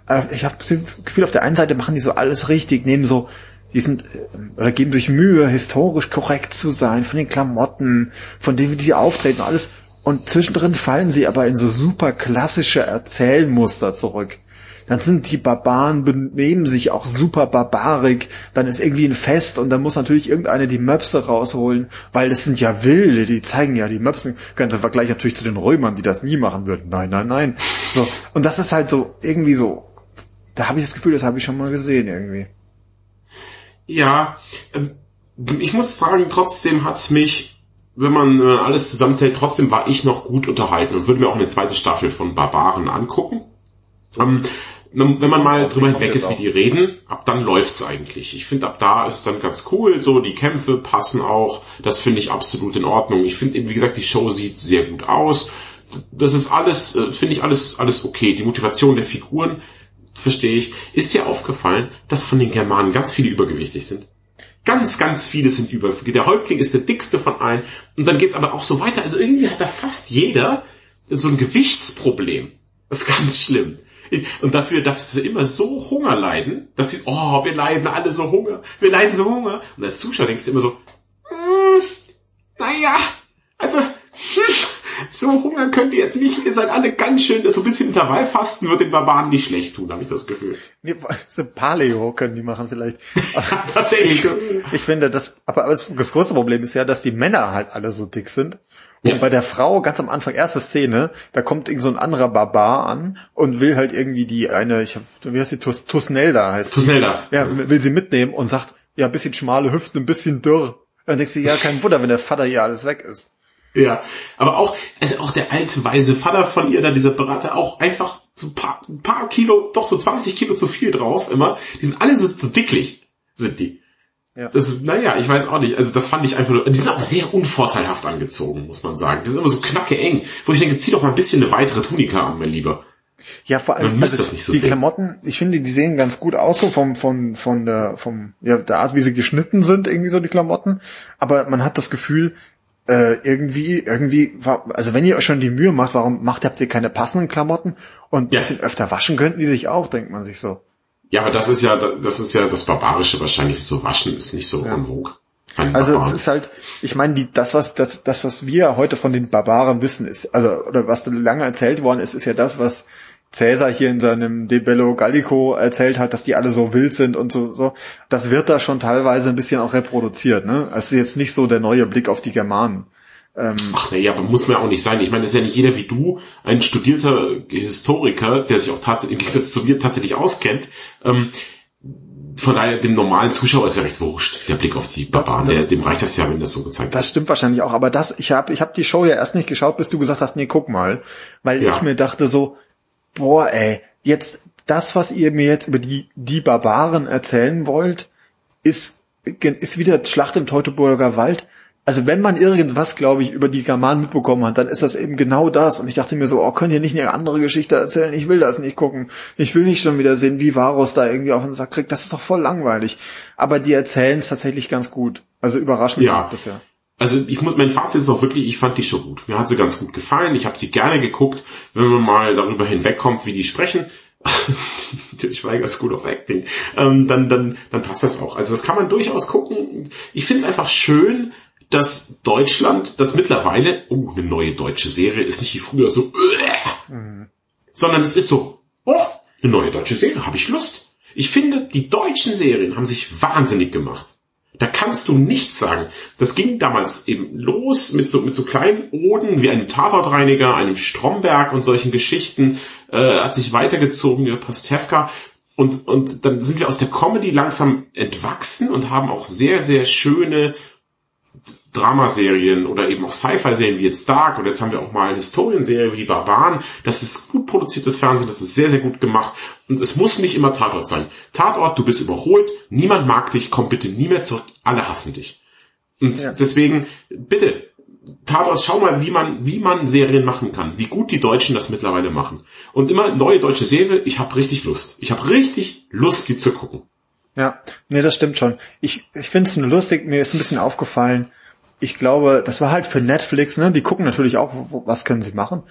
Äh, ich habe das Gefühl, auf der einen Seite machen die so alles richtig, nehmen so, die sind, äh, oder geben sich Mühe, historisch korrekt zu sein, von den Klamotten, von denen, wie die auftreten, alles. Und zwischendrin fallen sie aber in so super klassische Erzählmuster zurück dann sind die Barbaren, benehmen sich auch super barbarig, dann ist irgendwie ein Fest und dann muss natürlich irgendeine die Möpse rausholen, weil es sind ja Wilde, die zeigen ja die Möpse. Ganz im Vergleich natürlich zu den Römern, die das nie machen würden. Nein, nein, nein. So. Und das ist halt so, irgendwie so, da habe ich das Gefühl, das habe ich schon mal gesehen irgendwie. Ja, ähm, ich muss sagen, trotzdem hat's mich, wenn man alles zusammenzählt, trotzdem war ich noch gut unterhalten und würde mir auch eine zweite Staffel von Barbaren angucken. Ähm, wenn man mal drüber hinweg ist, wie die reden, ab dann läuft's eigentlich. Ich finde, ab da ist dann ganz cool, so die Kämpfe passen auch, das finde ich absolut in Ordnung. Ich finde eben, wie gesagt, die Show sieht sehr gut aus. Das ist alles, äh, finde ich alles, alles okay. Die Motivation der Figuren, verstehe ich. Ist dir aufgefallen, dass von den Germanen ganz viele übergewichtig sind? Ganz, ganz viele sind übergewichtig. Der Häuptling ist der dickste von allen. Und dann geht's aber auch so weiter. Also irgendwie hat da fast jeder so ein Gewichtsproblem. Das ist ganz schlimm. Und dafür darf sie immer so Hunger leiden, dass sie, oh, wir leiden alle so Hunger, wir leiden so Hunger. Und als Zuschauer denkst du immer so, hm, naja, so Hunger könnt ihr jetzt nicht, ihr seid alle ganz schön, so ein bisschen Intervallfasten wird den Barbaren nicht schlecht tun, habe ich das Gefühl. Nee, so Paleo können die machen vielleicht. Tatsächlich. Ich, ich, finde, das, aber das, große Problem ist ja, dass die Männer halt alle so dick sind und ja. bei der Frau, ganz am Anfang, erste Szene, da kommt irgend so ein anderer Barbar an und will halt irgendwie die eine, ich hab, wie heißt die, Tus, Tusnelda heißt Tusnelda. Ja, will sie mitnehmen und sagt, ja, ein bisschen schmale Hüften, ein bisschen dürr. Dann denkst du, ja, kein Wunder, wenn der Vater hier alles weg ist. Ja, aber auch, also auch der alte weise Vater von ihr, da dieser Berater, auch einfach so ein paar, ein paar Kilo, doch so 20 Kilo zu viel drauf immer. Die sind alle so, so dicklich, sind die. Ja. Das, naja, ich weiß auch nicht. Also das fand ich einfach nur, die sind auch sehr unvorteilhaft angezogen, muss man sagen. Die sind immer so knacke eng, wo ich denke, zieh doch mal ein bisschen eine weitere Tunika an, mein Lieber. Ja, vor allem also so die sehen. Klamotten, ich finde, die sehen ganz gut aus, so vom, von, von der, vom, ja, der Art, wie sie geschnitten sind, irgendwie so die Klamotten. Aber man hat das Gefühl, äh, irgendwie, irgendwie, also wenn ihr euch schon die Mühe macht, warum macht habt ihr keine passenden Klamotten und ja. bisschen öfter waschen könnten die sich auch, denkt man sich so. Ja, aber das ist ja, das ist ja das Barbarische wahrscheinlich. So waschen ist nicht so ja. en vogue. Also es ist halt, ich meine, die, das was das, das was wir heute von den Barbaren wissen ist, also oder was lange erzählt worden ist, ist ja das, was Cäsar hier in seinem De Bello Gallico erzählt hat, dass die alle so wild sind und so, so. Das wird da schon teilweise ein bisschen auch reproduziert, ne? Es ist jetzt nicht so der neue Blick auf die Germanen. Ähm, Ach nee, aber muss man auch nicht sein. Ich meine, das ist ja nicht jeder wie du, ein studierter Historiker, der sich auch tatsächlich im Gegensatz zu mir tatsächlich auskennt. Ähm, von daher, dem normalen Zuschauer ist ja recht wurscht, der Blick auf die Barbaren, der, dem reicht das ja, wenn das so gezeigt wird. Das stimmt wahrscheinlich auch, aber das, ich habe ich hab die Show ja erst nicht geschaut, bis du gesagt hast, nee, guck mal. Weil ja. ich mir dachte so, boah ey, jetzt das, was ihr mir jetzt über die, die Barbaren erzählen wollt, ist, ist wieder Schlacht im Teutoburger Wald also wenn man irgendwas, glaube ich, über die Germanen mitbekommen hat, dann ist das eben genau das. Und ich dachte mir so, oh, könnt ihr nicht eine andere Geschichte erzählen? Ich will das nicht gucken. Ich will nicht schon wieder sehen, wie Varus da irgendwie auf den Sack kriegt. Das ist doch voll langweilig. Aber die erzählen es tatsächlich ganz gut. Also überraschend ja. bisher. Also ich muss, mein Fazit ist auch wirklich, ich fand die schon gut. Mir hat sie ganz gut gefallen. Ich habe sie gerne geguckt, wenn man mal darüber hinwegkommt, wie die sprechen. ich Schweiger School of Acting, ähm, dann, dann, dann passt das auch. Also das kann man durchaus gucken. Ich finde es einfach schön, dass Deutschland, das mittlerweile, oh, eine neue deutsche Serie ist nicht wie früher so, äh, mhm. sondern es ist so, oh, eine neue deutsche Serie, habe ich Lust. Ich finde, die deutschen Serien haben sich wahnsinnig gemacht. Da kannst du nichts sagen. Das ging damals eben los mit so, mit so kleinen Oden wie einem Tatortreiniger, einem Stromberg und solchen Geschichten, äh, hat sich weitergezogen über Pastewka. Und, und dann sind wir aus der Comedy langsam entwachsen und haben auch sehr, sehr schöne Dramaserien oder eben auch Sci-Fi-Serien wie jetzt Dark oder jetzt haben wir auch mal eine Historienserie wie Barbaren. Das ist gut produziertes Fernsehen, das ist sehr, sehr gut gemacht und es muss nicht immer Tatort sein. Tatort, du bist überholt, niemand mag dich, komm bitte nie mehr zurück, alle hassen dich. Und ja. deswegen, bitte, Tatort, schau mal, wie man, wie man Serien machen kann, wie gut die Deutschen das mittlerweile machen. Und immer neue deutsche Serie, ich habe richtig Lust. Ich habe richtig Lust, die zu gucken. Ja, nee, das stimmt schon. Ich, ich finde es nur lustig, mir ist ein bisschen aufgefallen, ich glaube, das war halt für Netflix, ne? Die gucken natürlich auch, was können sie machen.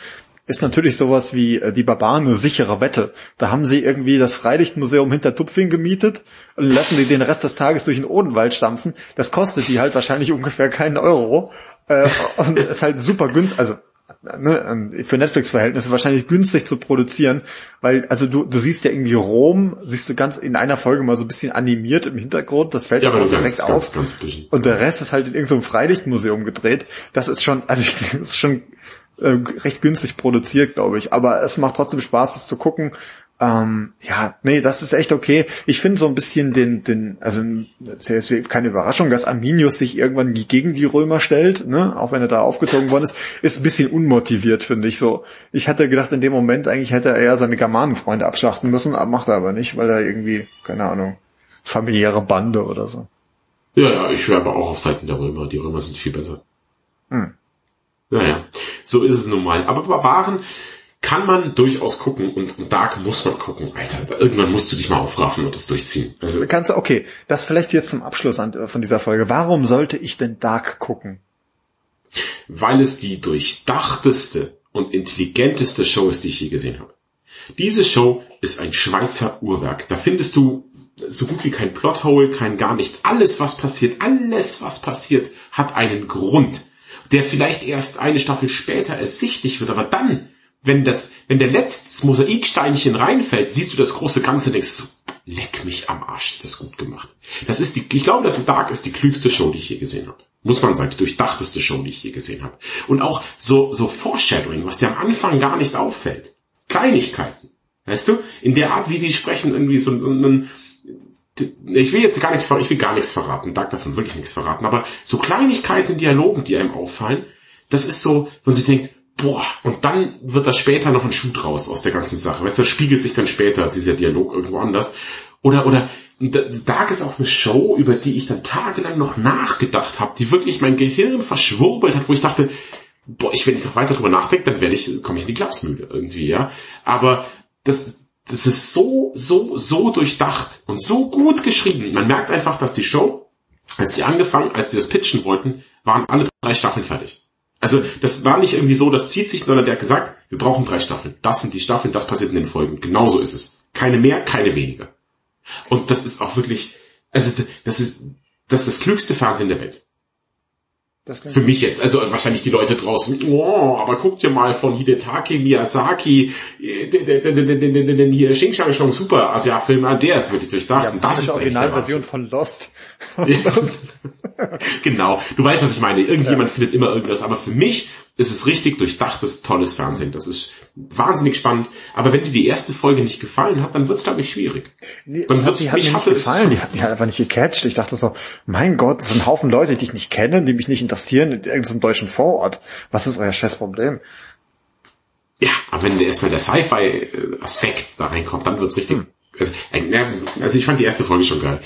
Ist natürlich sowas wie äh, die Barbaren eine sichere Wette. Da haben sie irgendwie das Freilichtmuseum hinter Tupfing gemietet und lassen die den Rest des Tages durch den Odenwald stampfen. Das kostet die halt wahrscheinlich ungefähr keinen Euro. Äh, und ist halt super günstig, also ne, für Netflix-Verhältnisse wahrscheinlich günstig zu produzieren, weil also du, du siehst ja irgendwie Rom, siehst du ganz in einer Folge mal so ein bisschen animiert im Hintergrund, das fällt ja auch direkt ganz, auf. Ganz, ganz und der Rest ist halt in irgendeinem Freilichtmuseum gedreht. Das ist schon, also ich, das ist schon äh, recht günstig produziert, glaube ich. Aber es macht trotzdem Spaß, das zu gucken. Ähm, ja, nee, das ist echt okay. Ich finde so ein bisschen den, den, also es ist keine Überraschung, dass Arminius sich irgendwann gegen die Römer stellt, ne, auch wenn er da aufgezogen worden ist, ist ein bisschen unmotiviert, finde ich so. Ich hatte gedacht, in dem Moment eigentlich hätte er eher seine Germanenfreunde abschlachten müssen, macht er aber nicht, weil er irgendwie, keine Ahnung, familiäre Bande oder so. Ja, ja, ich schwöre aber auch auf Seiten der Römer. Die Römer sind viel besser. Hm. Naja, so ist es nun mal. Aber Barbaren, kann man durchaus gucken und, und Dark muss man gucken, Alter. Irgendwann musst du dich mal aufraffen und das durchziehen. Also, Kannst du, okay, das vielleicht jetzt zum Abschluss an, von dieser Folge. Warum sollte ich denn Dark gucken? Weil es die durchdachteste und intelligenteste Show ist, die ich je gesehen habe. Diese Show ist ein Schweizer Uhrwerk. Da findest du so gut wie kein Plothole, kein gar nichts. Alles, was passiert, alles, was passiert, hat einen Grund, der vielleicht erst eine Staffel später ersichtlich wird, aber dann wenn das, wenn der letzte Mosaiksteinchen reinfällt, siehst du das große Ganze und denkst leck mich am Arsch, ist das gut gemacht. Das ist die, ich glaube, das Dark ist die klügste Show, die ich je gesehen habe. Muss man sagen, die durchdachteste Show, die ich je gesehen habe. Und auch so, so Foreshadowing, was dir am Anfang gar nicht auffällt. Kleinigkeiten. Weißt du? In der Art, wie sie sprechen, irgendwie so, so einen, ich will jetzt gar nichts, ich will gar nichts verraten. Dark davon will ich nichts verraten. Aber so Kleinigkeiten in Dialogen, die einem auffallen, das ist so, wo man sich denkt, boah, und dann wird da später noch ein Schuh draus aus der ganzen Sache. Weißt du, das spiegelt sich dann später, dieser Dialog irgendwo anders. Oder, oder, Dark ist auch eine Show, über die ich dann tagelang noch nachgedacht habe, die wirklich mein Gehirn verschwurbelt hat, wo ich dachte, boah, ich, wenn ich noch weiter drüber nachdenke, dann werde ich, komme ich in die Glasmühle irgendwie, ja. Aber das, das ist so, so, so durchdacht und so gut geschrieben. Man merkt einfach, dass die Show, als sie angefangen, als sie das pitchen wollten, waren alle drei Staffeln fertig. Also das war nicht irgendwie so, das zieht sich, sondern der hat gesagt, wir brauchen drei Staffeln. Das sind die Staffeln, das passiert in den Folgen. Genauso ist es. Keine mehr, keine weniger. Und das ist auch wirklich, also das ist das, ist das klügste Fernsehen der Welt. Für mich jetzt, also wahrscheinlich die Leute draußen, oh, aber guck dir mal von Hidetaki Miyazaki, den hier Xing Shang Shang Super Asia-Film an, der ist wirklich durchdacht. Ja, das ist die Originalversion von Lost. genau, du weißt, was ich meine. Irgendjemand findet immer irgendwas, aber für mich ist es richtig durchdachtes, tolles Fernsehen. Das ist wahnsinnig spannend. Aber wenn dir die erste Folge nicht gefallen hat, dann wird es, glaube ich, schwierig. Nee, dann wird's, die hat mir nicht gefallen, die hat mich halt einfach nicht gecatcht. Ich dachte so, mein Gott, das sind ein Haufen Leute, die ich nicht kenne, die mich nicht interessieren in irgendeinem deutschen Vorort. Was ist euer scheiß Problem? Ja, aber wenn erstmal der Sci-Fi-Aspekt da reinkommt, dann wird's richtig. Hm. Also, äh, also ich fand die erste Folge schon geil.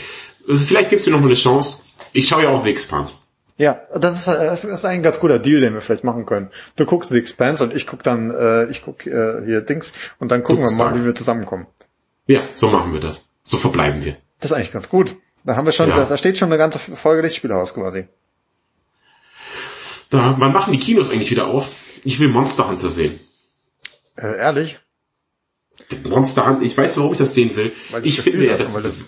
Also vielleicht gibst du noch mal eine Chance. Ich schaue ja auch The Expanse. Ja, das ist, das ist ein ganz guter Deal, den wir vielleicht machen können. Du guckst The Expanse und ich guck dann, äh, ich guck äh, hier Dings und dann gucken wir mal, wie wir zusammenkommen. Ja, so machen wir das. So verbleiben wir. Das ist eigentlich ganz gut. Da haben wir schon, ja. da steht schon eine ganze Folge Lichtspielhaus quasi. Da, wann machen die Kinos eigentlich wieder auf? Ich will Monster Hunter sehen. Äh, ehrlich? Monster Hunter, ich weiß, warum ich das sehen will. Weil ich finde ja, das, das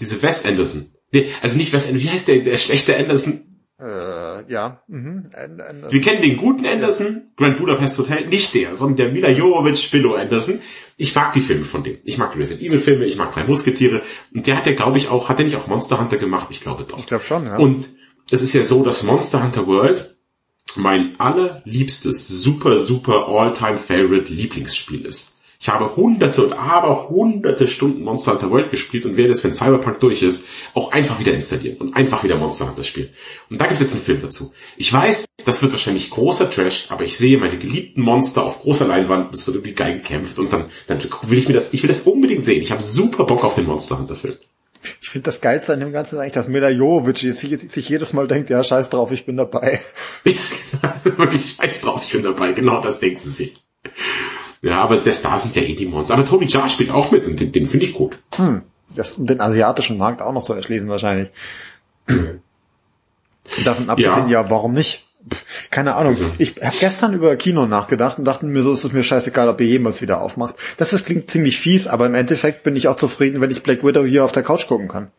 diese Wes Anderson. Nee, also nicht Wes Anderson, wie heißt der, der schlechte Anderson? Äh, ja. Mhm. Anderson. Wir kennen den guten Anderson. Grand Budapest Hotel, nicht der, sondern der Mila Jovovich Billo Anderson. Ich mag die Filme von dem. Ich mag die Resident Evil Filme, ich mag drei Musketiere. Und der hat ja, glaube ich, auch, hat er nicht auch Monster Hunter gemacht? Ich glaube doch. Ich glaube schon, ja. Und es ist ja so, dass Monster Hunter World mein allerliebstes, super, super all-time favorite Lieblingsspiel ist. Ich habe hunderte und aber hunderte Stunden Monster Hunter World gespielt und werde es, wenn Cyberpunk durch ist, auch einfach wieder installieren und einfach wieder Monster Hunter spielen. Und da gibt es jetzt einen Film dazu. Ich weiß, das wird wahrscheinlich großer Trash, aber ich sehe meine geliebten Monster auf großer Leinwand, es wird irgendwie geil gekämpft und dann, dann will ich mir das, ich will das unbedingt sehen. Ich habe super Bock auf den Monster Hunter Film. Ich finde das Geilste an dem Ganzen eigentlich, dass Mila Jovovic jetzt sich jedes Mal denkt, ja, scheiß drauf, ich bin dabei. Ja, wirklich, scheiß drauf, ich bin dabei. Genau das denkt sie sich. Ja, aber der Star sind ja eh die Monster. Aber Tony Jaa spielt auch mit und den, den finde ich gut. Hm. Das, um den asiatischen Markt auch noch zu erschließen wahrscheinlich. Davon abgesehen, ja. ja, warum nicht? keine Ahnung. Also. Ich habe gestern über Kino nachgedacht und dachte mir so, ist es mir scheißegal, ob ihr jemals wieder aufmacht. Das ist, klingt ziemlich fies, aber im Endeffekt bin ich auch zufrieden, wenn ich Black Widow hier auf der Couch gucken kann.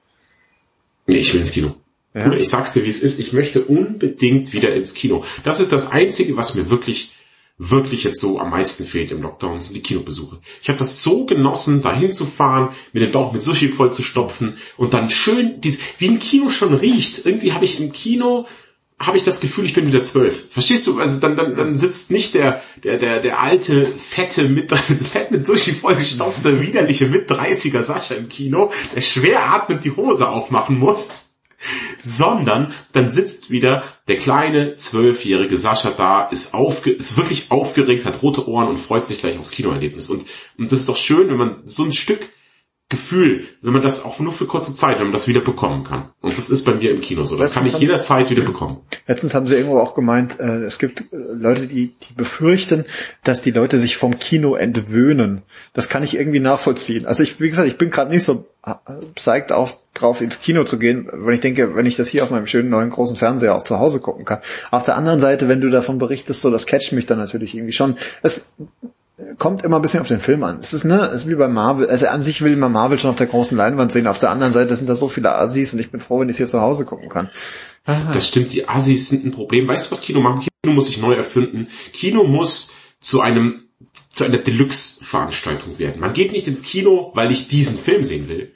Nee, ich will ins Kino. Ja. Bruder, ich sag's dir, wie es ist. Ich möchte unbedingt wieder ins Kino. Das ist das Einzige, was mir wirklich wirklich jetzt so am meisten fehlt im Lockdown, sind die Kinobesuche. Ich habe das so genossen, dahin zu fahren, mir den Bauch mit Sushi voll zu stopfen und dann schön, dies, wie ein Kino schon riecht. Irgendwie habe ich im Kino habe ich das Gefühl, ich bin wieder zwölf. Verstehst du? Also dann, dann, dann sitzt nicht der, der, der, der alte, fette, mit, fett mit Sushi vollgestopfte, widerliche mit 30er Sascha im Kino, der schwer atmend die Hose aufmachen muss sondern dann sitzt wieder der kleine zwölfjährige Sascha da, ist, aufge ist wirklich aufgeregt, hat rote Ohren und freut sich gleich aufs Kinoerlebnis. Und, und das ist doch schön, wenn man so ein Stück Gefühl, wenn man das auch nur für kurze Zeit, wenn man das wieder bekommen kann. Und das ist bei mir im Kino so. Das Letztens kann ich jederzeit wieder bekommen. Letztens haben sie irgendwo auch gemeint, äh, es gibt äh, Leute, die, die befürchten, dass die Leute sich vom Kino entwöhnen. Das kann ich irgendwie nachvollziehen. Also ich, wie gesagt, ich bin gerade nicht so äh, psyched auch drauf, ins Kino zu gehen, weil ich denke, wenn ich das hier auf meinem schönen neuen großen Fernseher auch zu Hause gucken kann. Auf der anderen Seite, wenn du davon berichtest, so das catcht mich dann natürlich irgendwie schon. Es kommt immer ein bisschen auf den Film an. Es ist, ne, es ist wie bei Marvel. Also an sich will man Marvel schon auf der großen Leinwand sehen. Auf der anderen Seite sind da so viele Assis und ich bin froh, wenn ich es hier zu Hause gucken kann. Ah. Das stimmt, die Assis sind ein Problem. Weißt du, was Kino macht? Kino muss sich neu erfinden. Kino muss zu einem, zu einer Deluxe-Veranstaltung werden. Man geht nicht ins Kino, weil ich diesen Film sehen will,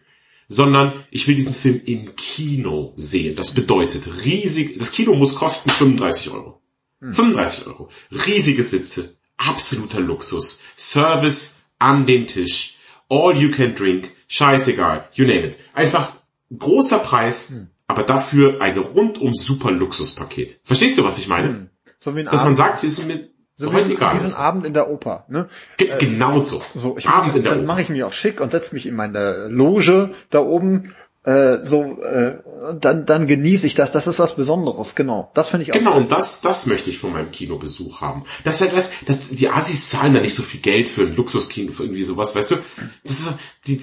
sondern ich will diesen Film im Kino sehen. Das bedeutet riesig, das Kino muss kosten 35 Euro. 35 hm. Euro. Riesige Sitze, absoluter Luxus. Service an den Tisch. All you can drink. Scheißegal. You name it. Einfach großer Preis, hm. aber dafür ein rundum super Luxuspaket. Verstehst du, was ich meine? Hm. So Dass Abend. man sagt, ist mir so wie, egal. Diesen Abend in der Oper. Ne? Ge äh, genau so. so ich Abend in der Dann mache ich mich auch schick und setze mich in meine Loge da oben äh, so äh, dann dann genieße ich das. Das ist was Besonderes, genau. Das finde ich auch. Genau, und das das möchte ich von meinem Kinobesuch haben. Das ist halt was, das, die Assis zahlen da nicht so viel Geld für ein Luxuskino, für irgendwie sowas, weißt du? Das ist die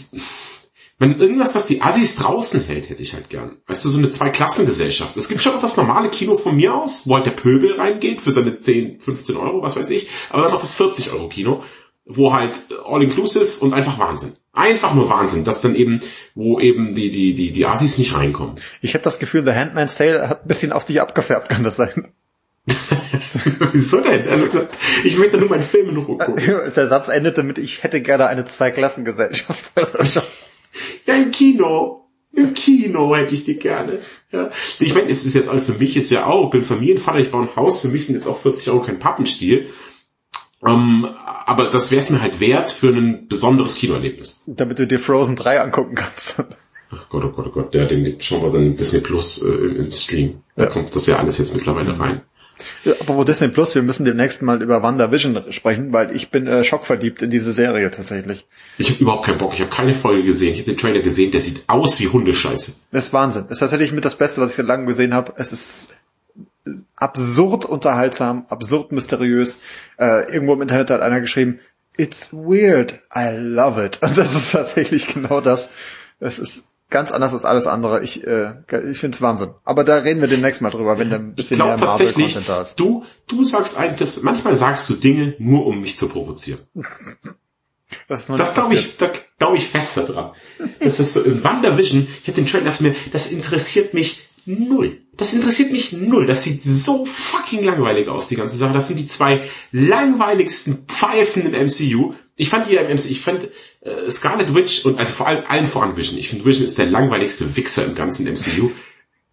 wenn irgendwas, das die Assis draußen hält, hätte ich halt gern. Weißt du, so eine Zweiklassengesellschaft. Es gibt schon noch das normale Kino von mir aus, wo halt der Pöbel reingeht für seine 10, 15 Euro, was weiß ich. Aber dann noch das 40 Euro Kino, wo halt all inclusive und einfach Wahnsinn. Einfach nur Wahnsinn, dass dann eben, wo eben die, die, die, die Asis nicht reinkommen. Ich habe das Gefühl, The Handman's Tale hat ein bisschen auf dich abgefärbt, kann das sein? Wieso denn? Also, ich möchte nur meinen Film in Ruhe gucken. Der Satz endete mit, ich hätte gerne eine Zweiklassengesellschaft. ja, im Kino. Im Kino hätte ich die gerne. Ja. Ich meine, es ist jetzt alles für mich ist ja auch, ich bin Familienvater, ich baue ein Haus, für mich sind jetzt auch 40 Euro kein Pappenstiel. Ähm, aber das wäre es mir halt wert für ein besonderes Kinoerlebnis. Damit du dir Frozen 3 angucken kannst. Ach Gott, oh Gott, oh Gott, der, den schauen wir dann Disney Plus äh, im, im, Stream. Da ja. kommt das ja alles jetzt mittlerweile rein. Ja, aber wo Disney Plus, wir müssen demnächst mal über WandaVision sprechen, weil ich bin äh, schockverliebt in diese Serie tatsächlich. Ich habe überhaupt keinen Bock, ich habe keine Folge gesehen. Ich habe den Trailer gesehen, der sieht aus wie Hundescheiße. Das ist Wahnsinn. Das ist tatsächlich mit das Beste, was ich seit langem gesehen habe. Es ist absurd unterhaltsam, absurd mysteriös. Äh, irgendwo im Internet hat einer geschrieben, It's weird, I love it. Und das ist tatsächlich genau das. Es ist ganz anders als alles andere. Ich, äh, ich finde es Wahnsinn. Aber da reden wir demnächst mal drüber, wenn da ein bisschen mehr Marvel-Content da ist. Du, du sagst eigentlich, das, manchmal sagst du Dinge nur, um mich zu provozieren. Das, das glaube ich, da glaube ich fest daran. Das ist so in WandaVision, ich habe den Trailer, das mir, das interessiert mich null. Das interessiert mich null. Das sieht so fucking langweilig aus, die ganze Sache. Das sind die zwei langweiligsten Pfeifen im MCU. Ich fand die im MCU, ich fand äh, Scarlet Witch und also vor allem allen voran Vision. Ich finde Vision ist der langweiligste Wichser im ganzen MCU.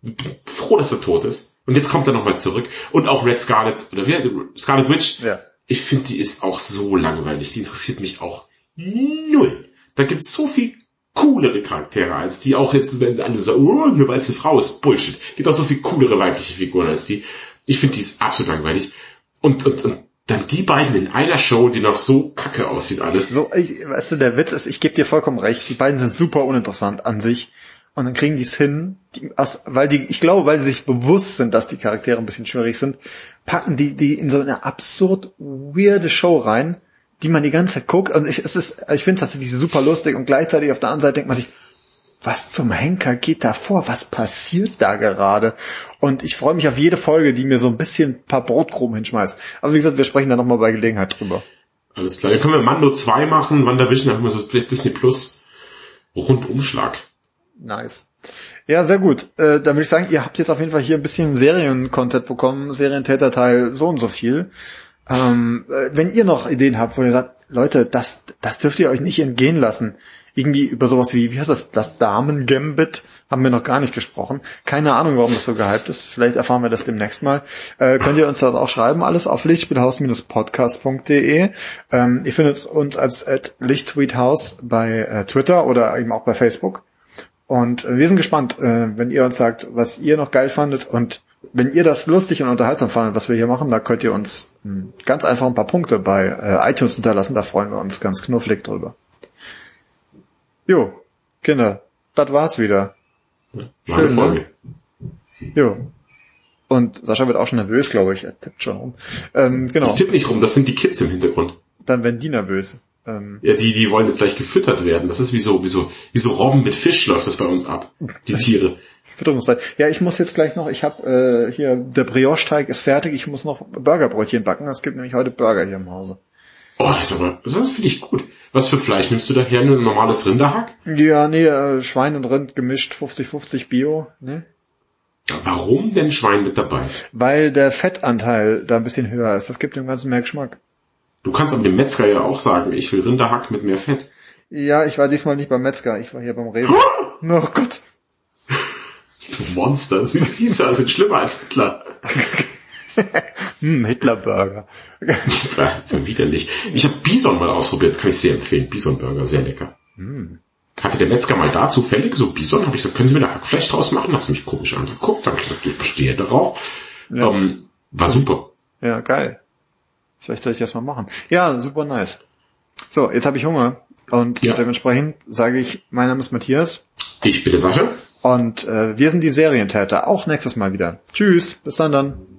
Ich bin froh, dass er tot ist. Und jetzt kommt er nochmal zurück. Und auch Red Scarlet, oder wie, Scarlet Witch. Ja. Ich finde, die ist auch so langweilig. Die interessiert mich auch null. Da gibt's so viel coolere Charaktere als die. Auch jetzt, wenn oh, nur weil es eine Frau ist, Bullshit. Gibt auch so viel coolere weibliche Figuren als die. Ich finde, die ist absolut langweilig. Und, und, und dann die beiden in einer Show, die noch so kacke aussieht alles. So, ich, weißt du, der Witz ist, ich gebe dir vollkommen recht, die beiden sind super uninteressant an sich. Und dann kriegen die es hin, weil die, ich glaube, weil sie sich bewusst sind, dass die Charaktere ein bisschen schwierig sind, packen die die in so eine absurd weirde Show rein, die man die ganze Zeit guckt. Und ich, es ist, ich finde es tatsächlich super lustig und gleichzeitig auf der anderen Seite denkt man sich, was zum Henker geht da vor? Was passiert da gerade? Und ich freue mich auf jede Folge, die mir so ein bisschen ein paar Brotkrumen hinschmeißt. Aber wie gesagt, wir sprechen da nochmal bei Gelegenheit drüber. Alles klar. Dann können wir Mando 2 machen, WandaVision, dann haben wir so vielleicht Disney Plus Rundumschlag. Nice. Ja, sehr gut. Äh, dann würde ich sagen, ihr habt jetzt auf jeden Fall hier ein bisschen Serien-Content bekommen, Serientäterteil so und so viel. Ähm, äh, wenn ihr noch Ideen habt, wo ihr sagt, Leute, das, das dürft ihr euch nicht entgehen lassen. Irgendwie über sowas wie, wie heißt das, das Damen-Gambit haben wir noch gar nicht gesprochen. Keine Ahnung, warum das so gehypt ist. Vielleicht erfahren wir das demnächst mal. Äh, könnt ihr uns das auch schreiben, alles auf lichtspielhaus-podcast.de. Ähm, ihr findet uns als lichttweethaus bei äh, Twitter oder eben auch bei Facebook. Und wir sind gespannt, äh, wenn ihr uns sagt, was ihr noch geil fandet und wenn ihr das lustig und unterhaltsam fandet, was wir hier machen, da könnt ihr uns hm, ganz einfach ein paar Punkte bei äh, iTunes hinterlassen, da freuen wir uns ganz knufflig drüber. Jo, Kinder, das war's wieder. Schön, ne? Folge. Ne? Jo. Und Sascha wird auch schon nervös, glaube ich. Er tippt schon rum. Ähm, genau. Ich tippe nicht rum, das sind die Kids im Hintergrund. Dann werden die nervös. Ähm, ja, die, die wollen jetzt gleich gefüttert werden. Das ist wie so, wie so, wie so Robben mit Fisch läuft das bei uns ab. Die Tiere. Fütterungszeit. Ja, ich muss jetzt gleich noch, ich habe äh, hier, der Brioche-Teig ist fertig, ich muss noch Burgerbrötchen backen. Es gibt nämlich heute Burger hier im Hause. Oh, das ist aber, das finde ich gut. Was für Fleisch nimmst du da her? Nur ein normales Rinderhack? Ja, nee, äh, Schwein und Rind gemischt, 50-50 Bio, ne? Warum denn Schwein mit dabei? Weil der Fettanteil da ein bisschen höher ist. Das gibt dem Ganzen mehr Geschmack. Du kannst aber dem Metzger ja auch sagen, ich will Rinderhack mit mehr Fett. Ja, ich war diesmal nicht beim Metzger, ich war hier beim Rewe. oh Gott. Du Monster, sie siehst du, sind schlimmer als Hitler. hm, Hitlerburger. so widerlich. Ich habe Bison mal ausprobiert, kann ich sehr empfehlen. Bison-Burger, sehr lecker. Hm. Hatte der Metzger mal da zufällig so Bison, habe ich gesagt, können Sie mir da Hackfleisch draus machen? Hat sie mich komisch angeguckt, habe ich gesagt, ich bestehe darauf. Ja. Ähm, war super. Ja, geil. Vielleicht soll ich das mal machen. Ja, super nice. So, jetzt habe ich Hunger. Und ja. dementsprechend sage ich, mein Name ist Matthias. Ich bin der Sascha. Und äh, wir sind die Serientäter. Auch nächstes Mal wieder. Tschüss. Bis dann dann.